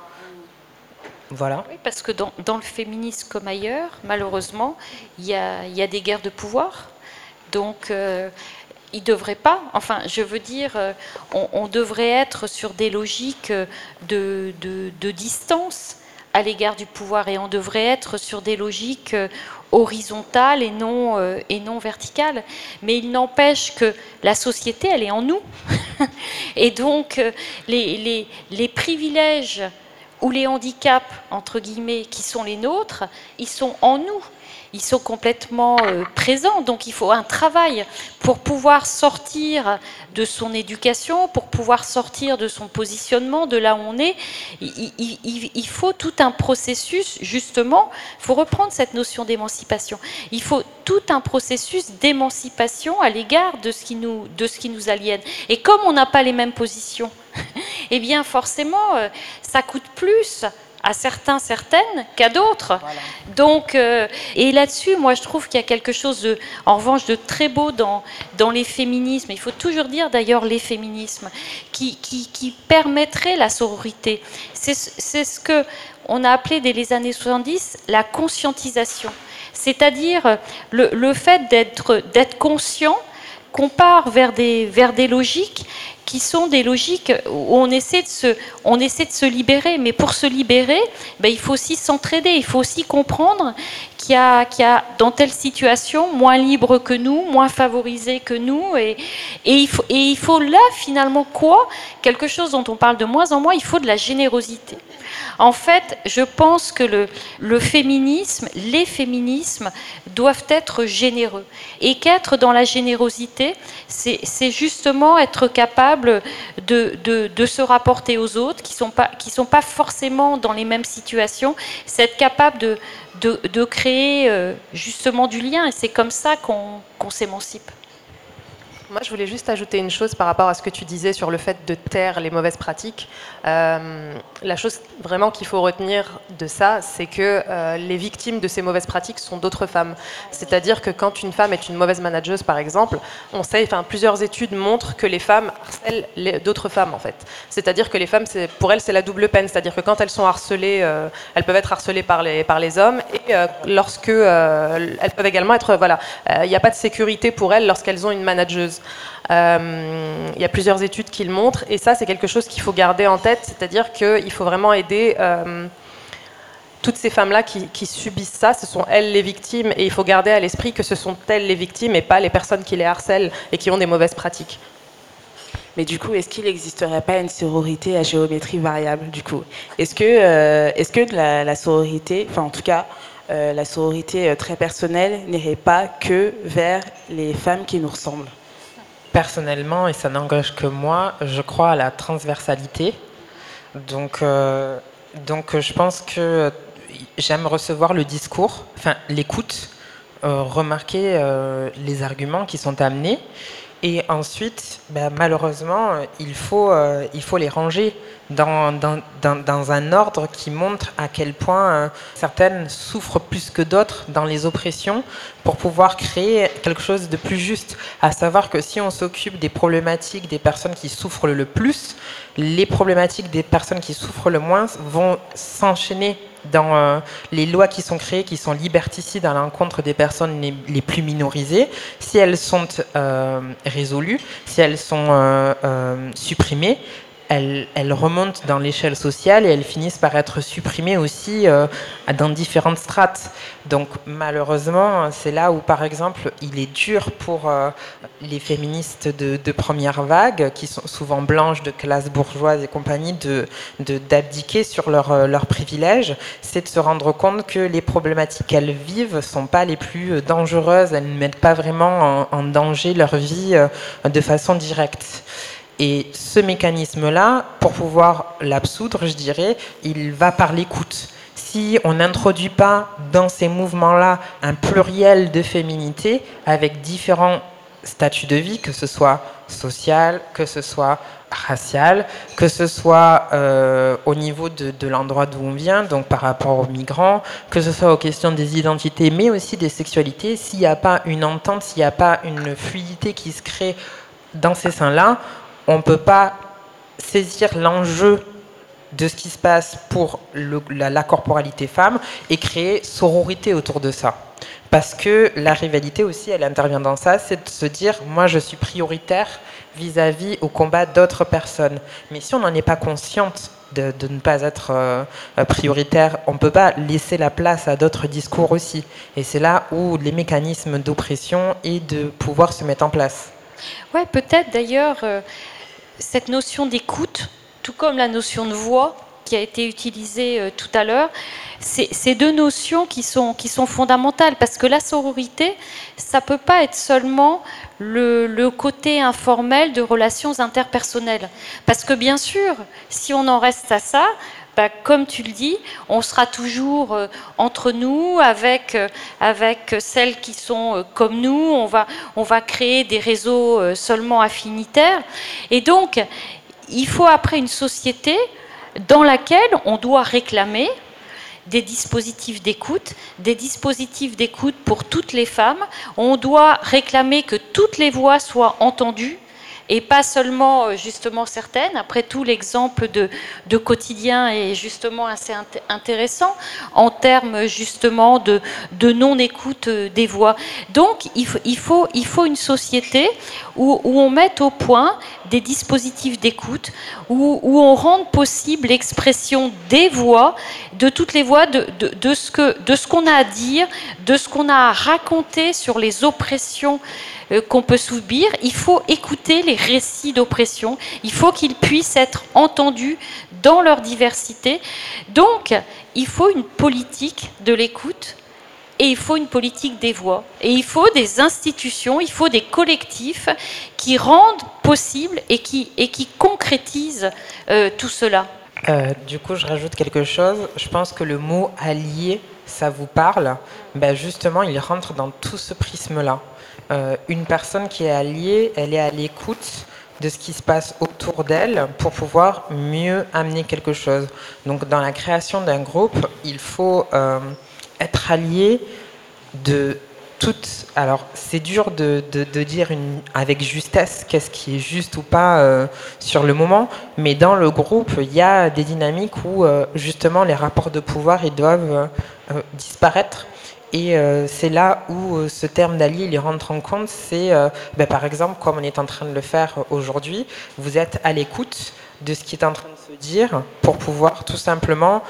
Voilà. Oui, parce que dans, le féminisme comme ailleurs, malheureusement, il y a, des guerres de pouvoir. Donc, euh, il devrait pas. Enfin, je veux dire, euh, on, devrait être sur des logiques de, distance à l'égard du pouvoir et on devrait être sur des logiques euh, horizontales et non, euh, verticales. Mais il n'empêche que la société, elle est en nous. et donc, les privilèges ou les handicaps, entre guillemets, qui sont les nôtres, ils sont en nous ils sont complètement euh, présents. Donc il faut un travail pour pouvoir sortir de son éducation, pour pouvoir sortir de son positionnement, de là où on est. Il, faut tout un processus, justement, il faut reprendre cette notion d'émancipation. Il faut tout un processus d'émancipation à l'égard de, ce qui nous, de ce qui nous aliène. Et comme on n'a pas les mêmes positions, eh bien forcément, euh, ça coûte plus à certains, certaines qu'à d'autres. Donc, euh, et là-dessus, moi, je trouve qu'il y a quelque chose, de, en revanche, de très beau dans, dans les féminismes. Il faut toujours dire d'ailleurs les féminismes qui, qui, qui permettraient la sororité. C'est ce que on a appelé dès les années 70 la conscientisation, c'est-à-dire le, le fait d'être conscient qu'on part vers des, vers des logiques qui sont des logiques où on essaie de se, libérer. Mais pour se libérer, ben, il faut aussi s'entraider, il faut aussi comprendre qu'il y, a, dans telle situation moins libre que nous, moins favorisé que nous. Et, il faut, là, finalement, quoi? Quelque chose dont on parle de moins en moins, il faut de la générosité. En fait, je pense que le, féminisme, les féminismes doivent être généreux. Et qu'être dans la générosité, c'est justement être capable de, se rapporter aux autres qui ne sont, qui sont pas forcément dans les mêmes situations. C'est être capable de, de, créer euh, justement du lien. Et c'est comme ça qu'on s'émancipe. Moi, je voulais juste ajouter une chose par rapport à ce que tu disais sur le fait de taire les mauvaises pratiques. Euh, la chose vraiment qu'il faut retenir de ça, c'est que euh, les victimes de ces mauvaises pratiques sont d'autres femmes. C'est-à-dire que quand une femme est une mauvaise manageuse, par exemple, on sait, enfin, plusieurs études montrent que les femmes harcèlent d'autres femmes, en fait. C'est-à-dire que les femmes, pour elles, c'est la double peine. C'est-à-dire que quand elles sont harcelées, euh, elles peuvent être harcelées par les, par les hommes, et lorsque elles peuvent également être, voilà, il n'y a pas de sécurité pour elles lorsqu'elles ont une manageuse. Euh, il y a plusieurs études qui le montrent, et ça, c'est quelque chose qu'il faut garder en tête, c'est-à-dire qu'il faut vraiment aider euh, toutes ces femmes-là qui, subissent ça, ce sont elles les victimes, et il faut garder à l'esprit que ce sont elles les victimes et pas les personnes qui les harcèlent et qui ont des mauvaises pratiques. Mais du coup, est-ce qu'il n'existerait pas une sororité à géométrie variable du coup? Est-ce que, euh, la, sororité, enfin en tout cas, la sororité très personnelle n'irait pas que vers les femmes qui nous ressemblent? Personnellement, et ça n'engage que moi, je crois à la transversalité. Donc, euh, je pense que j'aime recevoir le discours, enfin l'écoute, euh, remarquer euh, les arguments qui sont amenés. Et ensuite, ben, malheureusement, il faut, il faut les ranger dans, un ordre qui montre à quel point certaines souffrent plus que d'autres dans les oppressions pour pouvoir créer quelque chose de plus juste. À savoir que si on s'occupe des problématiques des personnes qui souffrent le plus, les problématiques des personnes qui souffrent le moins vont s'enchaîner dans euh, les lois qui sont créées, qui sont liberticides à l'encontre des personnes les, plus minorisées. Si elles sont euh, résolues, si elles sont euh, supprimées, elles, remontent dans l'échelle sociale et elles finissent par être supprimées aussi euh, dans différentes strates. Donc malheureusement, c'est là où, par exemple, il est dur pour euh, les féministes de, première vague, qui sont souvent blanches, de classe bourgeoise et compagnie, d'abdiquer de, sur leurs euh, privilèges. C'est de se rendre compte que les problématiques qu'elles vivent ne sont pas les plus dangereuses, elles ne mettent pas vraiment en, en danger leur vie de façon directe. Et ce mécanisme-là, pour pouvoir l'absoudre, je dirais, il va par l'écoute. Si on n'introduit pas dans ces mouvements-là un pluriel de féminité avec différents statuts de vie, que ce soit social, que ce soit racial, que ce soit euh, au niveau de, de l'endroit d'où on vient, donc par rapport aux migrants, que ce soit aux questions des identités, mais aussi des sexualités, s'il n'y a pas une entente, s'il n'y a pas une fluidité qui se crée dans ces seins-là, on ne peut pas saisir l'enjeu de ce qui se passe pour la, corporalité femme et créer sororité autour de ça. Parce que la rivalité aussi, elle intervient dans ça, c'est de se dire, moi je suis prioritaire vis-à-vis au combat d'autres personnes. Mais si on n'en est pas consciente de, ne pas être euh, prioritaire, on ne peut pas laisser la place à d'autres discours aussi. Et c'est là où les mécanismes d'oppression et de pouvoir se mettent en place. Ouais, peut-être d'ailleurs. Euh, cette notion d'écoute, tout comme la notion de voix qui a été utilisée euh, tout à l'heure, c'est deux notions qui sont, qui sont fondamentales parce que la sororité, ça peut pas être seulement le, côté informel de relations interpersonnelles. Parce que bien sûr, si on en reste à ça, bah, comme tu le dis, on sera toujours euh, entre nous, avec, euh, avec celles qui sont comme nous, on va, on va créer des réseaux seulement affinitaires. Et donc, il faut après une société dans laquelle on doit réclamer des dispositifs d'écoute, des dispositifs d'écoute pour toutes les femmes. On doit réclamer que toutes les voix soient entendues et pas seulement euh, justement certaines. Après tout, l'exemple de, quotidien est justement assez intéressant en termes justement de, non-écoute euh, des voix. Donc, il faut une société où, où, on mette au point des dispositifs d'écoute, où, on rende possible l'expression des voix, de toutes les voix, de ce qu'on a à dire, de ce qu'on a à raconter sur les oppressions euh, qu'on peut subir. Il faut écouter les récits d'oppression. Il faut qu'ils puissent être entendus dans leur diversité. Donc, il faut une politique de l'écoute et il faut une politique des voix. Et il faut des institutions, il faut des collectifs qui rendent possible et qui, et qui concrétisent euh, tout cela. Euh, du coup, je rajoute quelque chose. Je pense que le mot allié, ça vous parle. Ben justement, il rentre dans tout ce prisme-là. Euh, une personne qui est alliée, elle est à l'écoute de ce qui se passe autour d'elle pour pouvoir mieux amener quelque chose. Donc dans la création d'un groupe, il faut être allié de toutes... Alors c'est dur de, dire avec justesse qu'est-ce qui est juste ou pas euh, sur le moment, mais dans le groupe, il y a des dynamiques où justement les rapports de pouvoir ils doivent disparaître et euh, c'est là où euh, ce terme d'allié il rentre en compte. C'est euh, ben, par exemple, comme on est en train de le faire aujourd'hui, vous êtes à l'écoute de ce qui est en train de se dire pour pouvoir tout simplement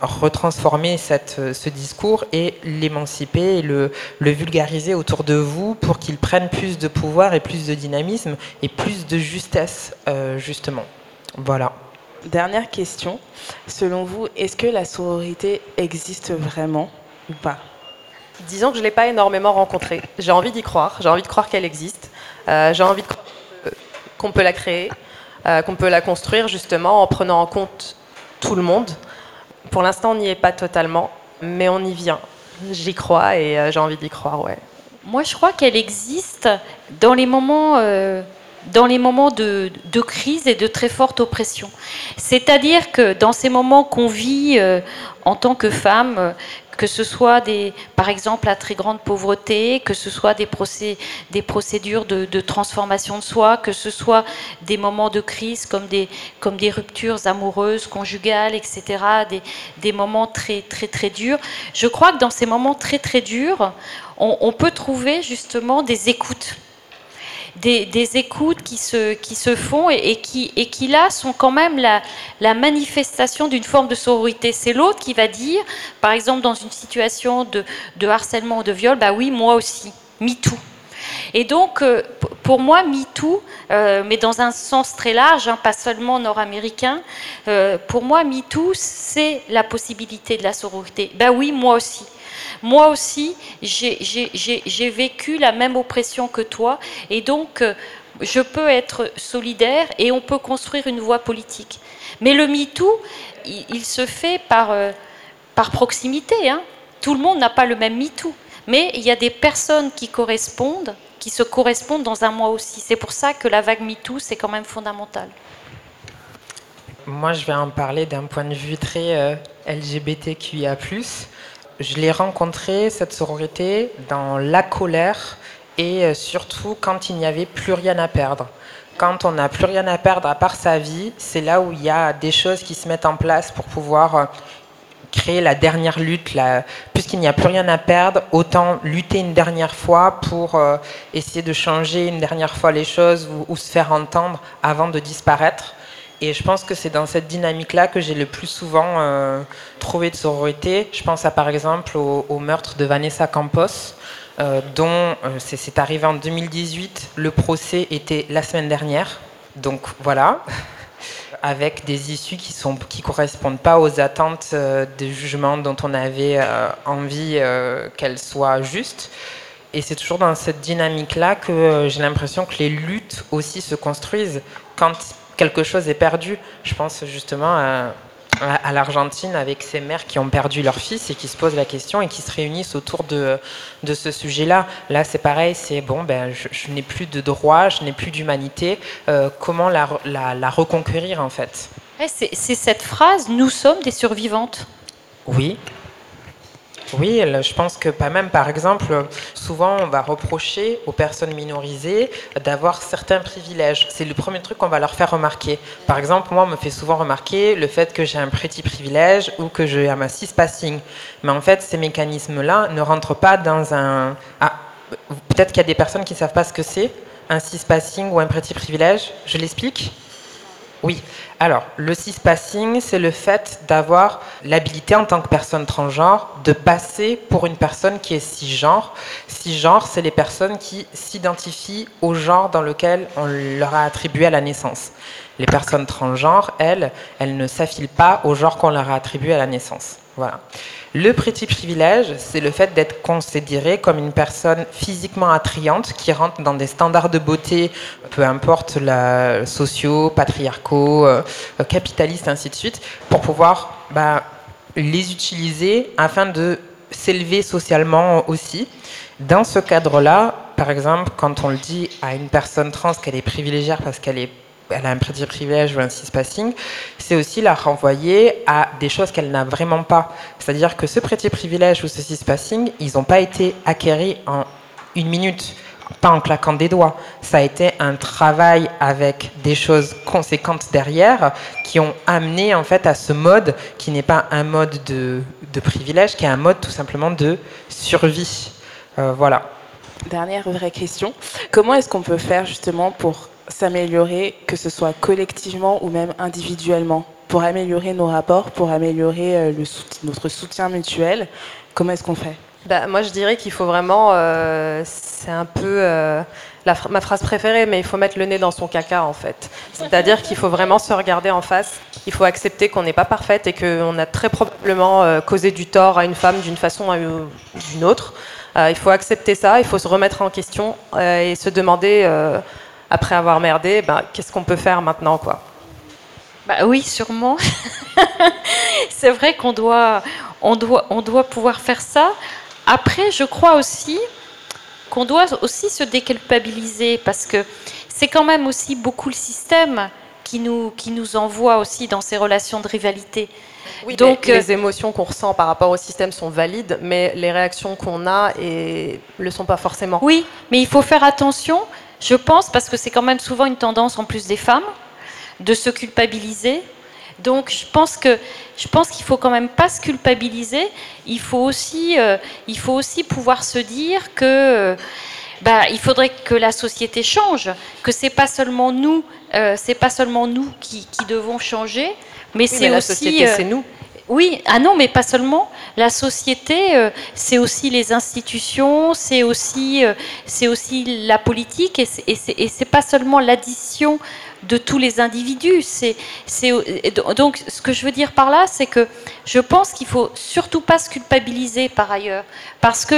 retransformer ce discours et l'émanciper et le, le, vulgariser autour de vous pour qu'il prenne plus de pouvoir et plus de dynamisme et plus de justesse, justement. Voilà. Dernière question. Selon vous, est-ce que la sororité existe vraiment ou pas? Disons que je ne l'ai pas énormément rencontrée. J'ai envie d'y croire, j'ai envie de croire qu'elle existe, euh, j'ai envie de croire qu'on peut la créer, euh, qu'on peut la construire justement en prenant en compte tout le monde. Pour l'instant, on n'y est pas totalement, mais on y vient. J'y crois et euh, j'ai envie d'y croire, ouais. Moi, je crois qu'elle existe dans les moments dans les moments de, crise et de très forte oppression. C'est-à-dire que dans ces moments qu'on vit en tant que femme, que ce soit des, par exemple la très grande pauvreté, que ce soit des, procédures de, transformation de soi, que ce soit des moments de crise comme des, ruptures amoureuses, conjugales, etc., des, des moments très très très durs. Je crois que dans ces moments très très durs, on, peut trouver justement des écoutes des, écoutes qui se, qui se font et, qui, là sont quand même la, manifestation d'une forme de sororité. C'est l'autre qui va dire, par exemple dans une situation de, de harcèlement ou de viol, bah oui, moi aussi, MeToo. Et donc, euh, pour moi, MeToo, euh, mais dans un sens très large, hein, pas seulement nord-américain, euh, pour moi, MeToo, c'est la possibilité de la sororité. Ben oui, moi aussi. Moi aussi, j'ai vécu la même oppression que toi, et donc je peux être solidaire et on peut construire une voie politique. Mais le MeToo, il, se fait par, par proximité. Hein. Tout le monde n'a pas le même MeToo. Mais il y a des personnes qui correspondent, qui se correspondent dans un mois aussi. C'est pour ça que la vague MeToo, c'est quand même fondamental. Moi, je vais en parler d'un point de vue très euh, LGBTQIA. Je l'ai rencontré, cette sororité, dans la colère et euh, surtout quand il n'y avait plus rien à perdre. Quand on n'a plus rien à perdre à part sa vie, c'est là où il y a des choses qui se mettent en place pour pouvoir euh, créer la dernière lutte, puisqu'il n'y a plus rien à perdre, autant lutter une dernière fois pour euh, essayer de changer une dernière fois les choses ou, se faire entendre avant de disparaître. Et je pense que c'est dans cette dynamique-là que j'ai le plus souvent euh, trouvé de sororité. Je pense à par exemple au, meurtre de Vanessa Campos, euh, dont c'est arrivé en 2018. Le procès était la semaine dernière. Donc voilà avec des issues qui ne qui correspondent pas aux attentes euh, des jugements dont on avait euh, envie euh, qu'elles soient justes. Et c'est toujours dans cette dynamique-là que j'ai l'impression que les luttes aussi se construisent quand quelque chose est perdu. Je pense justement à à, l'Argentine avec ces mères qui ont perdu leur fils et qui se posent la question et qui se réunissent autour de, de ce sujet-là. Là, c'est pareil, c'est bon, ben, je, n'ai plus de droit, je n'ai plus d'humanité. Euh, comment la, la, la, reconquérir en fait? C'est cette phrase Nous sommes des survivantes. Oui, oui, je pense que pas même, par exemple, souvent on va reprocher aux personnes minorisées d'avoir certains privilèges. C'est le premier truc qu'on va leur faire remarquer. Par exemple, moi, on me fait souvent remarquer le fait que j'ai un petit privilège ou que j'ai un six passing. Mais en fait, ces mécanismes-là ne rentrent pas dans un... Ah, peut-être qu'il y a des personnes qui ne savent pas ce que c'est, un six passing ou un petit privilège. Je l'explique oui. Alors, le cispassing, c'est le fait d'avoir l'habilité en tant que personne transgenre de passer pour une personne qui est cisgenre. Cisgenre, c'est les personnes qui s'identifient au genre dans lequel on leur a attribué à la naissance. Les personnes transgenres, elles, elles ne s'affilent pas au genre qu'on leur a attribué à la naissance. Voilà. Le petit privilège, c'est le fait d'être considéré comme une personne physiquement attrayante qui rentre dans des standards de beauté, peu importe la, sociaux, patriarcaux, euh, capitalistes, ainsi de suite, pour pouvoir bah, les utiliser afin de s'élever socialement aussi. Dans ce cadre-là, par exemple, quand on le dit à une personne trans qu'elle est privilégiée parce qu'elle est elle a un petit privilège ou un cis-passing, c'est aussi la renvoyer à des choses qu'elle n'a vraiment pas. C'est-à-dire que ce petit privilège ou ce cis-passing, ils n'ont pas été acquéris en une minute, pas en claquant des doigts. Ça a été un travail avec des choses conséquentes derrière qui ont amené en fait à ce mode qui n'est pas un mode de, privilège, qui est un mode tout simplement de survie. Euh, voilà. Dernière vraie question. Comment est-ce qu'on peut faire justement pour s'améliorer, que ce soit collectivement ou même individuellement, pour améliorer nos rapports, pour améliorer euh, notre soutien mutuel Comment est-ce qu'on fait? Bah, Moi, je dirais qu'il faut vraiment, euh, c'est un peu euh, ma phrase préférée, mais il faut mettre le nez dans son caca, en fait. C'est-à-dire qu'il faut vraiment se regarder en face, il faut accepter qu'on n'est pas parfaite et qu'on a très probablement causé du tort à une femme d'une façon ou d'une autre. il faut accepter ça, il faut se remettre en question et se demander après avoir merdé, ben, qu'est-ce qu'on peut faire maintenant quoi? Bah oui, sûrement. c'est vrai qu'on doit, on doit, on doit pouvoir faire ça. Après, je crois aussi qu'on doit aussi se déculpabiliser parce que c'est quand même aussi beaucoup le système qui nous, qui nous envoie aussi dans ces relations de rivalité. Oui, Donc, les, émotions qu'on ressent par rapport au système sont valides, mais les réactions qu'on a ne le sont pas forcément. Oui, mais il faut faire attention je pense, parce que c'est quand même souvent une tendance en plus des femmes, de se culpabiliser. Donc je pense que je pense qu'il faut quand même pas se culpabiliser. Il faut aussi, euh, il faut aussi pouvoir se dire que bah, il faudrait que la société change, que c'est pas seulement nous, euh, c'est pas seulement nous qui, devons changer, mais c'est aussi la société, c'est nous. Oui, ah non, mais pas seulement. La société, euh, c'est aussi les institutions, c'est aussi, euh, la politique, et c'est pas seulement l'addition de tous les individus. Donc, ce que je veux dire par là, c'est que je pense qu'il faut surtout pas se culpabiliser par ailleurs, parce que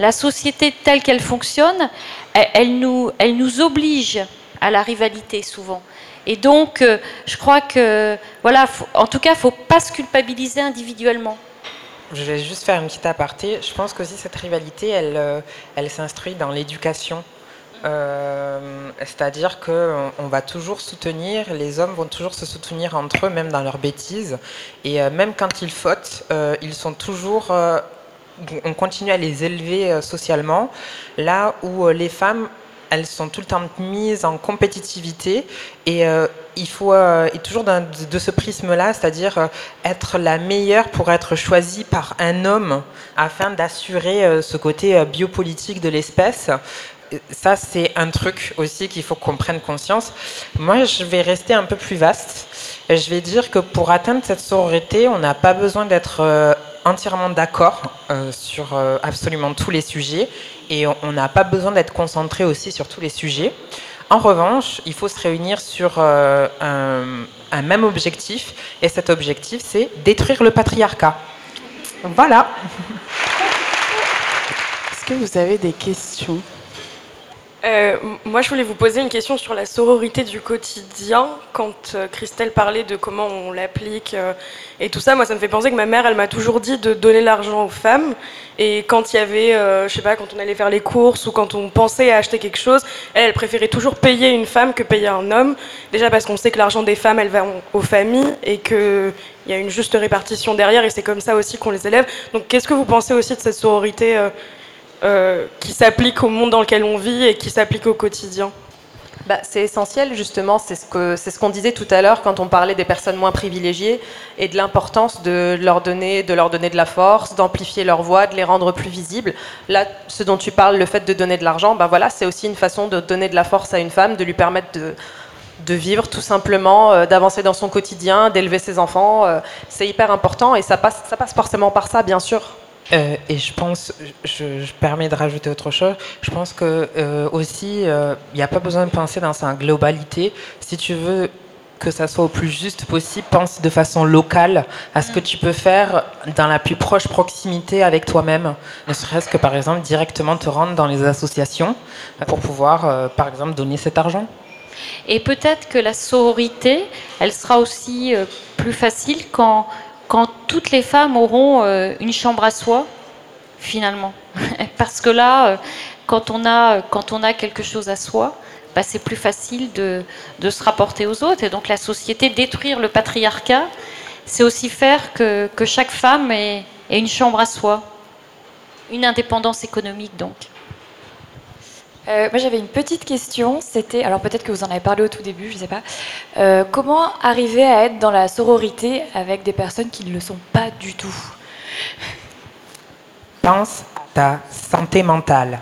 la société telle qu'elle fonctionne, elle nous oblige à la rivalité souvent. Et donc, euh, je crois que, voilà, en tout cas, il ne faut pas se culpabiliser individuellement. Je vais juste faire une petite aparté. Je pense qu'aussi cette rivalité, elle, euh, elle s'instruit dans l'éducation. Euh, c'est-à-dire qu'on va toujours soutenir, les hommes vont toujours se soutenir entre eux, même dans leurs bêtises. Et même quand ils fautent, ils sont toujours on continue à les élever socialement, là où les femmes elles sont tout le temps mises en compétitivité et euh, il faut euh, toujours de, ce prisme-là, c'est-à-dire euh, être la meilleure pour être choisie par un homme afin d'assurer ce côté biopolitique de l'espèce. Ça, c'est un truc aussi qu'il faut qu'on prenne conscience. Moi, je vais rester un peu plus vaste. Je vais dire que pour atteindre cette sororité, on n'a pas besoin d'être entièrement d'accord sur absolument tous les sujets et on n'a pas besoin d'être concentré aussi sur tous les sujets. En revanche, il faut se réunir sur euh, un, même objectif, et cet objectif, c'est détruire le patriarcat. Voilà. Est-ce que vous avez des questions? Euh, moi, je voulais vous poser une question sur la sororité du quotidien. Quand euh, Christelle parlait de comment on l'applique euh, et tout ça, moi, ça me fait penser que ma mère, elle m'a toujours dit de donner l'argent aux femmes. Et quand il y avait, je sais pas, quand on allait faire les courses ou quand on pensait à acheter quelque chose, elle, elle préférait toujours payer une femme que payer un homme. Déjà parce qu'on sait que l'argent des femmes, elle va aux familles et qu'il y a une juste répartition derrière et c'est comme ça aussi qu'on les élève. Donc, qu'est-ce que vous pensez aussi de cette sororité euh, qui s'applique au monde dans lequel on vit et qui s'applique au quotidien bah, c'est essentiel justement, c'est ce qu'on ce qu'on disait tout à l'heure quand on parlait des personnes moins privilégiées et de l'importance de leur, donner, de leur donner de la force, d'amplifier leur voix, de les rendre plus visibles. Là, ce dont tu parles, le fait de donner de l'argent, bah voilà, c'est aussi une façon de donner de la force à une femme, de lui permettre de, de vivre tout simplement, euh, d'avancer dans son quotidien, d'élever ses enfants. Euh, c'est hyper important et ça passe, ça passe forcément par ça, bien sûr. Euh, et je pense, je, permets de rajouter autre chose, je pense que euh, aussi, il euh, n'y a pas besoin de penser dans sa globalité. Si tu veux que ça soit au plus juste possible, pense de façon locale à ce que tu peux faire dans la plus proche proximité avec toi-même. Ne serait-ce que, par exemple, directement te rendre dans les associations pour pouvoir, par exemple, donner cet argent. Et peut-être que la sororité, elle sera aussi plus facile quand quand toutes les femmes auront euh, une chambre à soi, finalement. Parce que là, euh, quand on a, quelque chose à soi, bah, c'est plus facile de, se rapporter aux autres. Et donc la société, détruire le patriarcat, c'est aussi faire que, que chaque femme ait, une chambre à soi, une indépendance économique donc. Euh, moi j'avais une petite question, c'était, alors peut-être que vous en avez parlé au tout début, je ne sais pas, euh, comment arriver à être dans la sororité avec des personnes qui ne le sont pas du tout? Pense à ta santé mentale.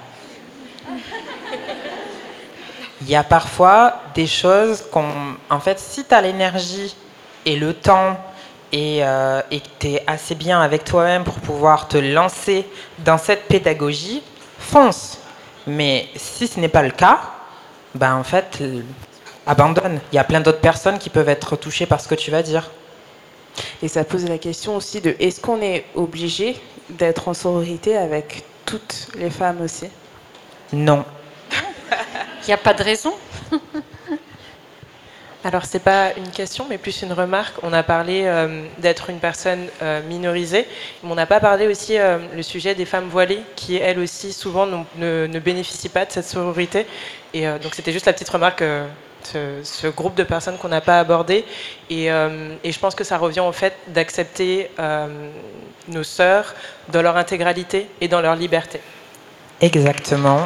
Il y a parfois des choses qu'on... En fait, si tu as l'énergie et le temps et, euh, et que tu es assez bien avec toi-même pour pouvoir te lancer dans cette pédagogie, fonce mais si ce n'est pas le cas, ben en fait, abandonne. Il y a plein d'autres personnes qui peuvent être touchées par ce que tu vas dire. Et ça pose la question aussi de est-ce qu'on est obligé d'être en sororité avec toutes les femmes aussi? Non. Il n'y a pas de raison? Alors c'est pas une question, mais plus une remarque. On a parlé euh, d'être une personne euh, minorisée, mais on n'a pas parlé aussi euh, le sujet des femmes voilées, qui elles aussi souvent ne, bénéficient pas de cette sororité. Et donc c'était juste la petite remarque. Ce, ce, groupe de personnes qu'on n'a pas abordé et, je pense que ça revient au fait d'accepter nos sœurs dans leur intégralité et dans leur liberté. Exactement.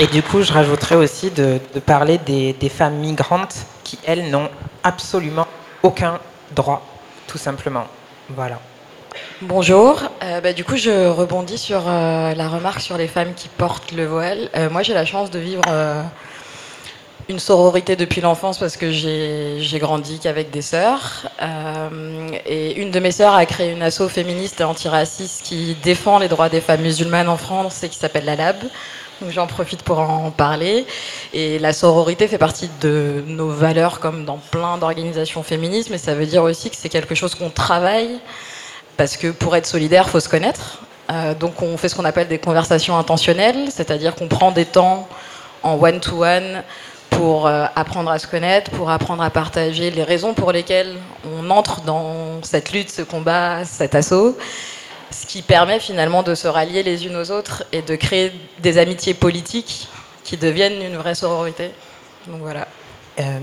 Et du coup, je rajouterais aussi de, parler des, femmes migrantes qui, elles, n'ont absolument aucun droit, tout simplement. Voilà. Bonjour. Euh, bah, du coup, je rebondis sur euh, la remarque sur les femmes qui portent le voile. Euh, moi, j'ai la chance de vivre une sororité depuis l'enfance parce que j'ai grandi qu'avec des sœurs. et une de mes sœurs a créé une asso féministe et antiraciste qui défend les droits des femmes musulmanes en France et qui s'appelle la LAB. J'en profite pour en parler. Et la sororité fait partie de nos valeurs comme dans plein d'organisations féministes, mais ça veut dire aussi que c'est quelque chose qu'on travaille parce que pour être solidaire, faut se connaître. Euh, donc on fait ce qu'on appelle des conversations intentionnelles, c'est-à-dire qu'on prend des temps en one-to-one pour euh, apprendre à se connaître, pour apprendre à partager les raisons pour lesquelles on entre dans cette lutte, ce combat, cet assaut, ce qui permet finalement de se rallier les unes aux autres et de créer des amitiés politiques qui deviennent une vraie sororité. Donc voilà. Euh,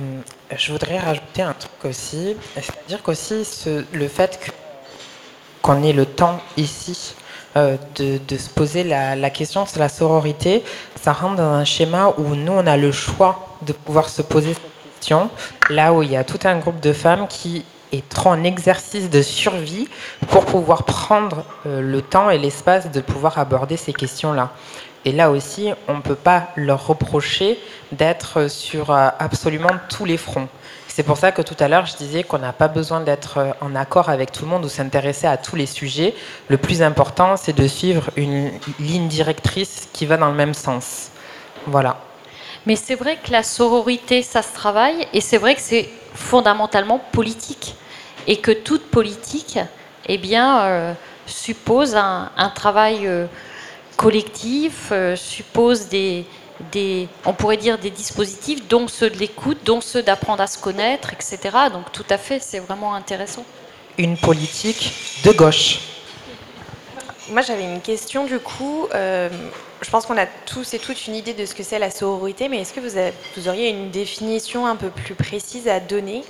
je voudrais rajouter un truc aussi, c'est-à-dire qu'aussi le fait qu'on ait le temps ici euh, de, se poser la, question sur la sororité, ça rentre dans un schéma où nous, on a le choix de pouvoir se poser cette question, là où il y a tout un groupe de femmes qui trop en exercice de survie pour pouvoir prendre euh, le temps et l'espace de pouvoir aborder ces questions-là. Et là aussi, on ne peut pas leur reprocher d'être sur euh, absolument tous les fronts. C'est pour ça que tout à l'heure, je disais qu'on n'a pas besoin d'être euh, en accord avec tout le monde ou s'intéresser à tous les sujets. Le plus important, c'est de suivre une ligne directrice qui va dans le même sens. Voilà. Mais c'est vrai que la sororité, ça se travaille, et c'est vrai que c'est fondamentalement politique, et que toute politique, eh bien, euh, suppose un, travail euh, collectif, suppose des, on pourrait dire des dispositifs, dont ceux de l'écoute, dont ceux d'apprendre à se connaître, etc. Donc tout à fait, c'est vraiment intéressant. Une politique de gauche. Moi j'avais une question du coup. Euh, je pense qu'on a tous et toutes une idée de ce que c'est la sororité, mais est-ce que vous, vous auriez une définition un peu plus précise à donner?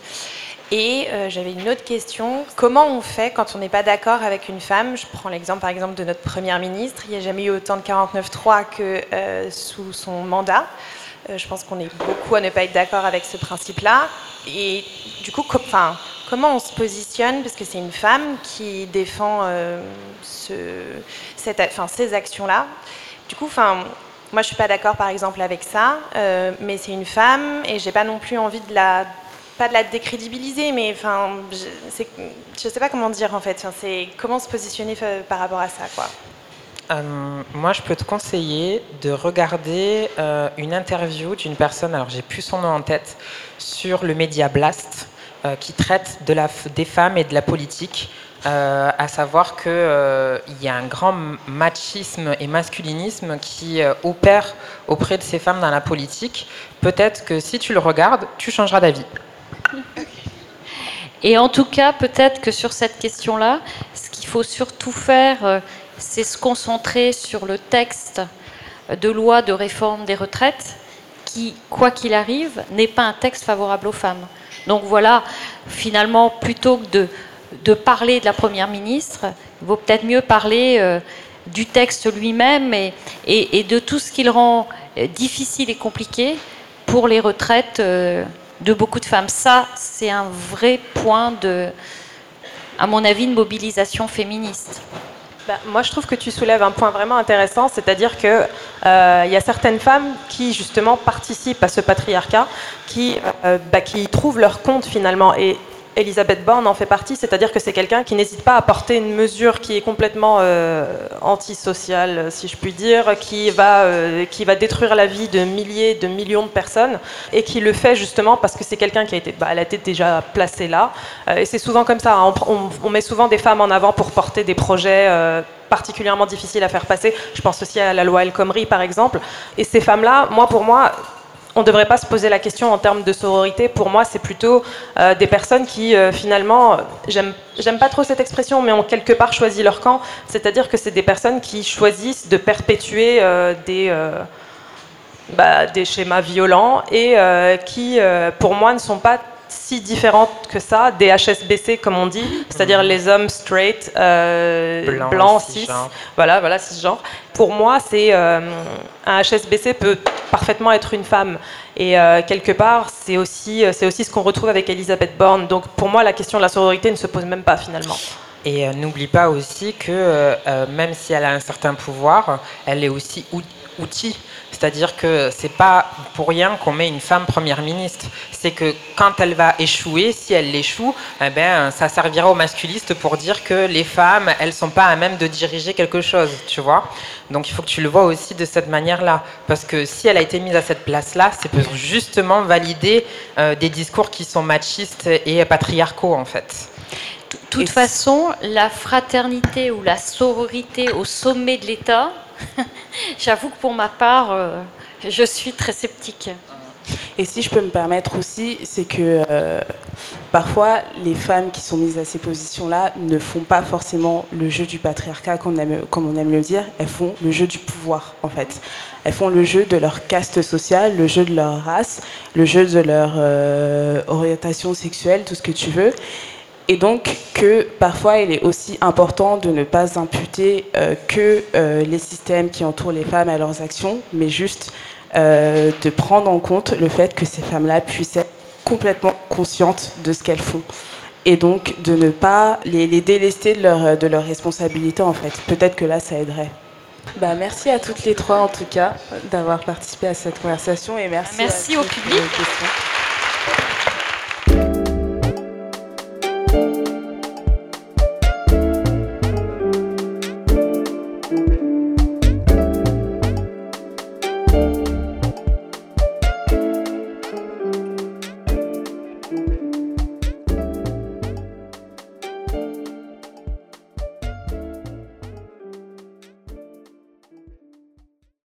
Et euh, j'avais une autre question. Comment on fait quand on n'est pas d'accord avec une femme? Je prends l'exemple par exemple de notre première ministre. Il n'y a jamais eu autant de 49-3 que euh, sous son mandat. Euh, je pense qu'on est beaucoup à ne pas être d'accord avec ce principe-là. Et du coup, comment on se positionne? Parce que c'est une femme qui défend ces actions-là. Du coup, moi je suis pas d'accord par exemple avec ça, mais c'est une femme et j'ai pas non plus envie de la pas de la décrédibiliser, mais enfin, je ne sais pas comment dire en fait. c'est comment se positionner par rapport à ça, quoi. Euh, moi, je peux te conseiller de regarder euh, une interview d'une personne, alors j'ai plus son nom en tête, sur le média Blast, euh, qui traite de la, des femmes et de la politique. à savoir qu'il il y a un grand machisme et masculinisme qui opère auprès de ces femmes dans la politique. Peut-être que si tu le regardes, tu changeras d'avis. Et en tout cas, peut-être que sur cette question-là, ce qu'il faut surtout faire, euh, c'est se concentrer sur le texte de loi de réforme des retraites, qui, quoi qu'il arrive, n'est pas un texte favorable aux femmes. Donc voilà, finalement, plutôt que de, parler de la Première ministre, il vaut peut-être mieux parler euh, du texte lui-même et, de tout ce qu'il rend euh, difficile et compliqué pour les retraites de beaucoup de femmes. Ça, c'est un vrai point de, à mon avis, de mobilisation féministe. Bah, moi, je trouve que tu soulèves un point vraiment intéressant, c'est-à-dire qu'il euh, y a certaines femmes qui, justement, participent à ce patriarcat, qui, euh, bah, qui trouvent leur compte, finalement. Et Elisabeth Borne en fait partie, c'est-à-dire que c'est quelqu'un qui n'hésite pas à porter une mesure qui est complètement euh, antisociale, si je puis dire, qui va, euh, qui va détruire la vie de milliers, de millions de personnes, et qui le fait justement parce que c'est quelqu'un qui a été, bah, elle a été déjà placée là. Euh, et c'est souvent comme ça, hein. on, met souvent des femmes en avant pour porter des projets particulièrement difficiles à faire passer. Je pense aussi à la loi El Khomri, par exemple. Et ces femmes-là, moi, pour moi, on ne devrait pas se poser la question en termes de sororité. Pour moi, c'est plutôt euh, des personnes qui, euh, finalement, j'aime, pas trop cette expression, mais ont quelque part choisi leur camp. C'est-à-dire que c'est des personnes qui choisissent de perpétuer euh, bah, des schémas violents et qui, pour moi, ne sont pas si différentes que ça des HSBC, comme on dit, c'est-à-dire mhm. les hommes straight, blancs, cis, voilà, voilà, cisgenres. Pour moi, c'est un HSBC peut parfaitement être une femme. Et euh, quelque part, c'est aussi, euh, c'est aussi ce qu'on retrouve avec Elisabeth Borne. Donc pour moi, la question de la sororité ne se pose même pas finalement. Et n'oublie pas aussi que même si elle a un certain pouvoir, elle est aussi outil. C'est-à-dire que c'est pas pour rien qu'on met une femme première ministre. C'est que quand elle va échouer, si elle échoue, eh ben, ça servira aux masculistes pour dire que les femmes, elles sont pas à même de diriger quelque chose, tu vois. Donc il faut que tu le vois aussi de cette manière-là. Parce que si elle a été mise à cette place-là, c'est pour justement valider euh, des discours qui sont machistes et patriarcaux, en fait. De toute façon, la fraternité ou la sororité au sommet de l'État, J'avoue que pour ma part, euh, je suis très sceptique. Et si je peux me permettre aussi, c'est que euh, parfois les femmes qui sont mises à ces positions-là ne font pas forcément le jeu du patriarcat, comme on, aime, comme le dire, elles font le jeu du pouvoir en fait. Elles font le jeu de leur caste sociale, le jeu de leur race, le jeu de leur euh, orientation sexuelle, tout ce que tu veux. Et donc que parfois il est aussi important de ne pas imputer euh, que euh, les systèmes qui entourent les femmes à leurs actions, mais juste euh, de prendre en compte le fait que ces femmes-là puissent être complètement conscientes de ce qu'elles font. Et donc de ne pas les, délester de leur, de leur responsabilité en fait. Peut-être que là ça aiderait. Bah, merci à toutes les trois en tout cas d'avoir participé à cette conversation et merci, merci au public.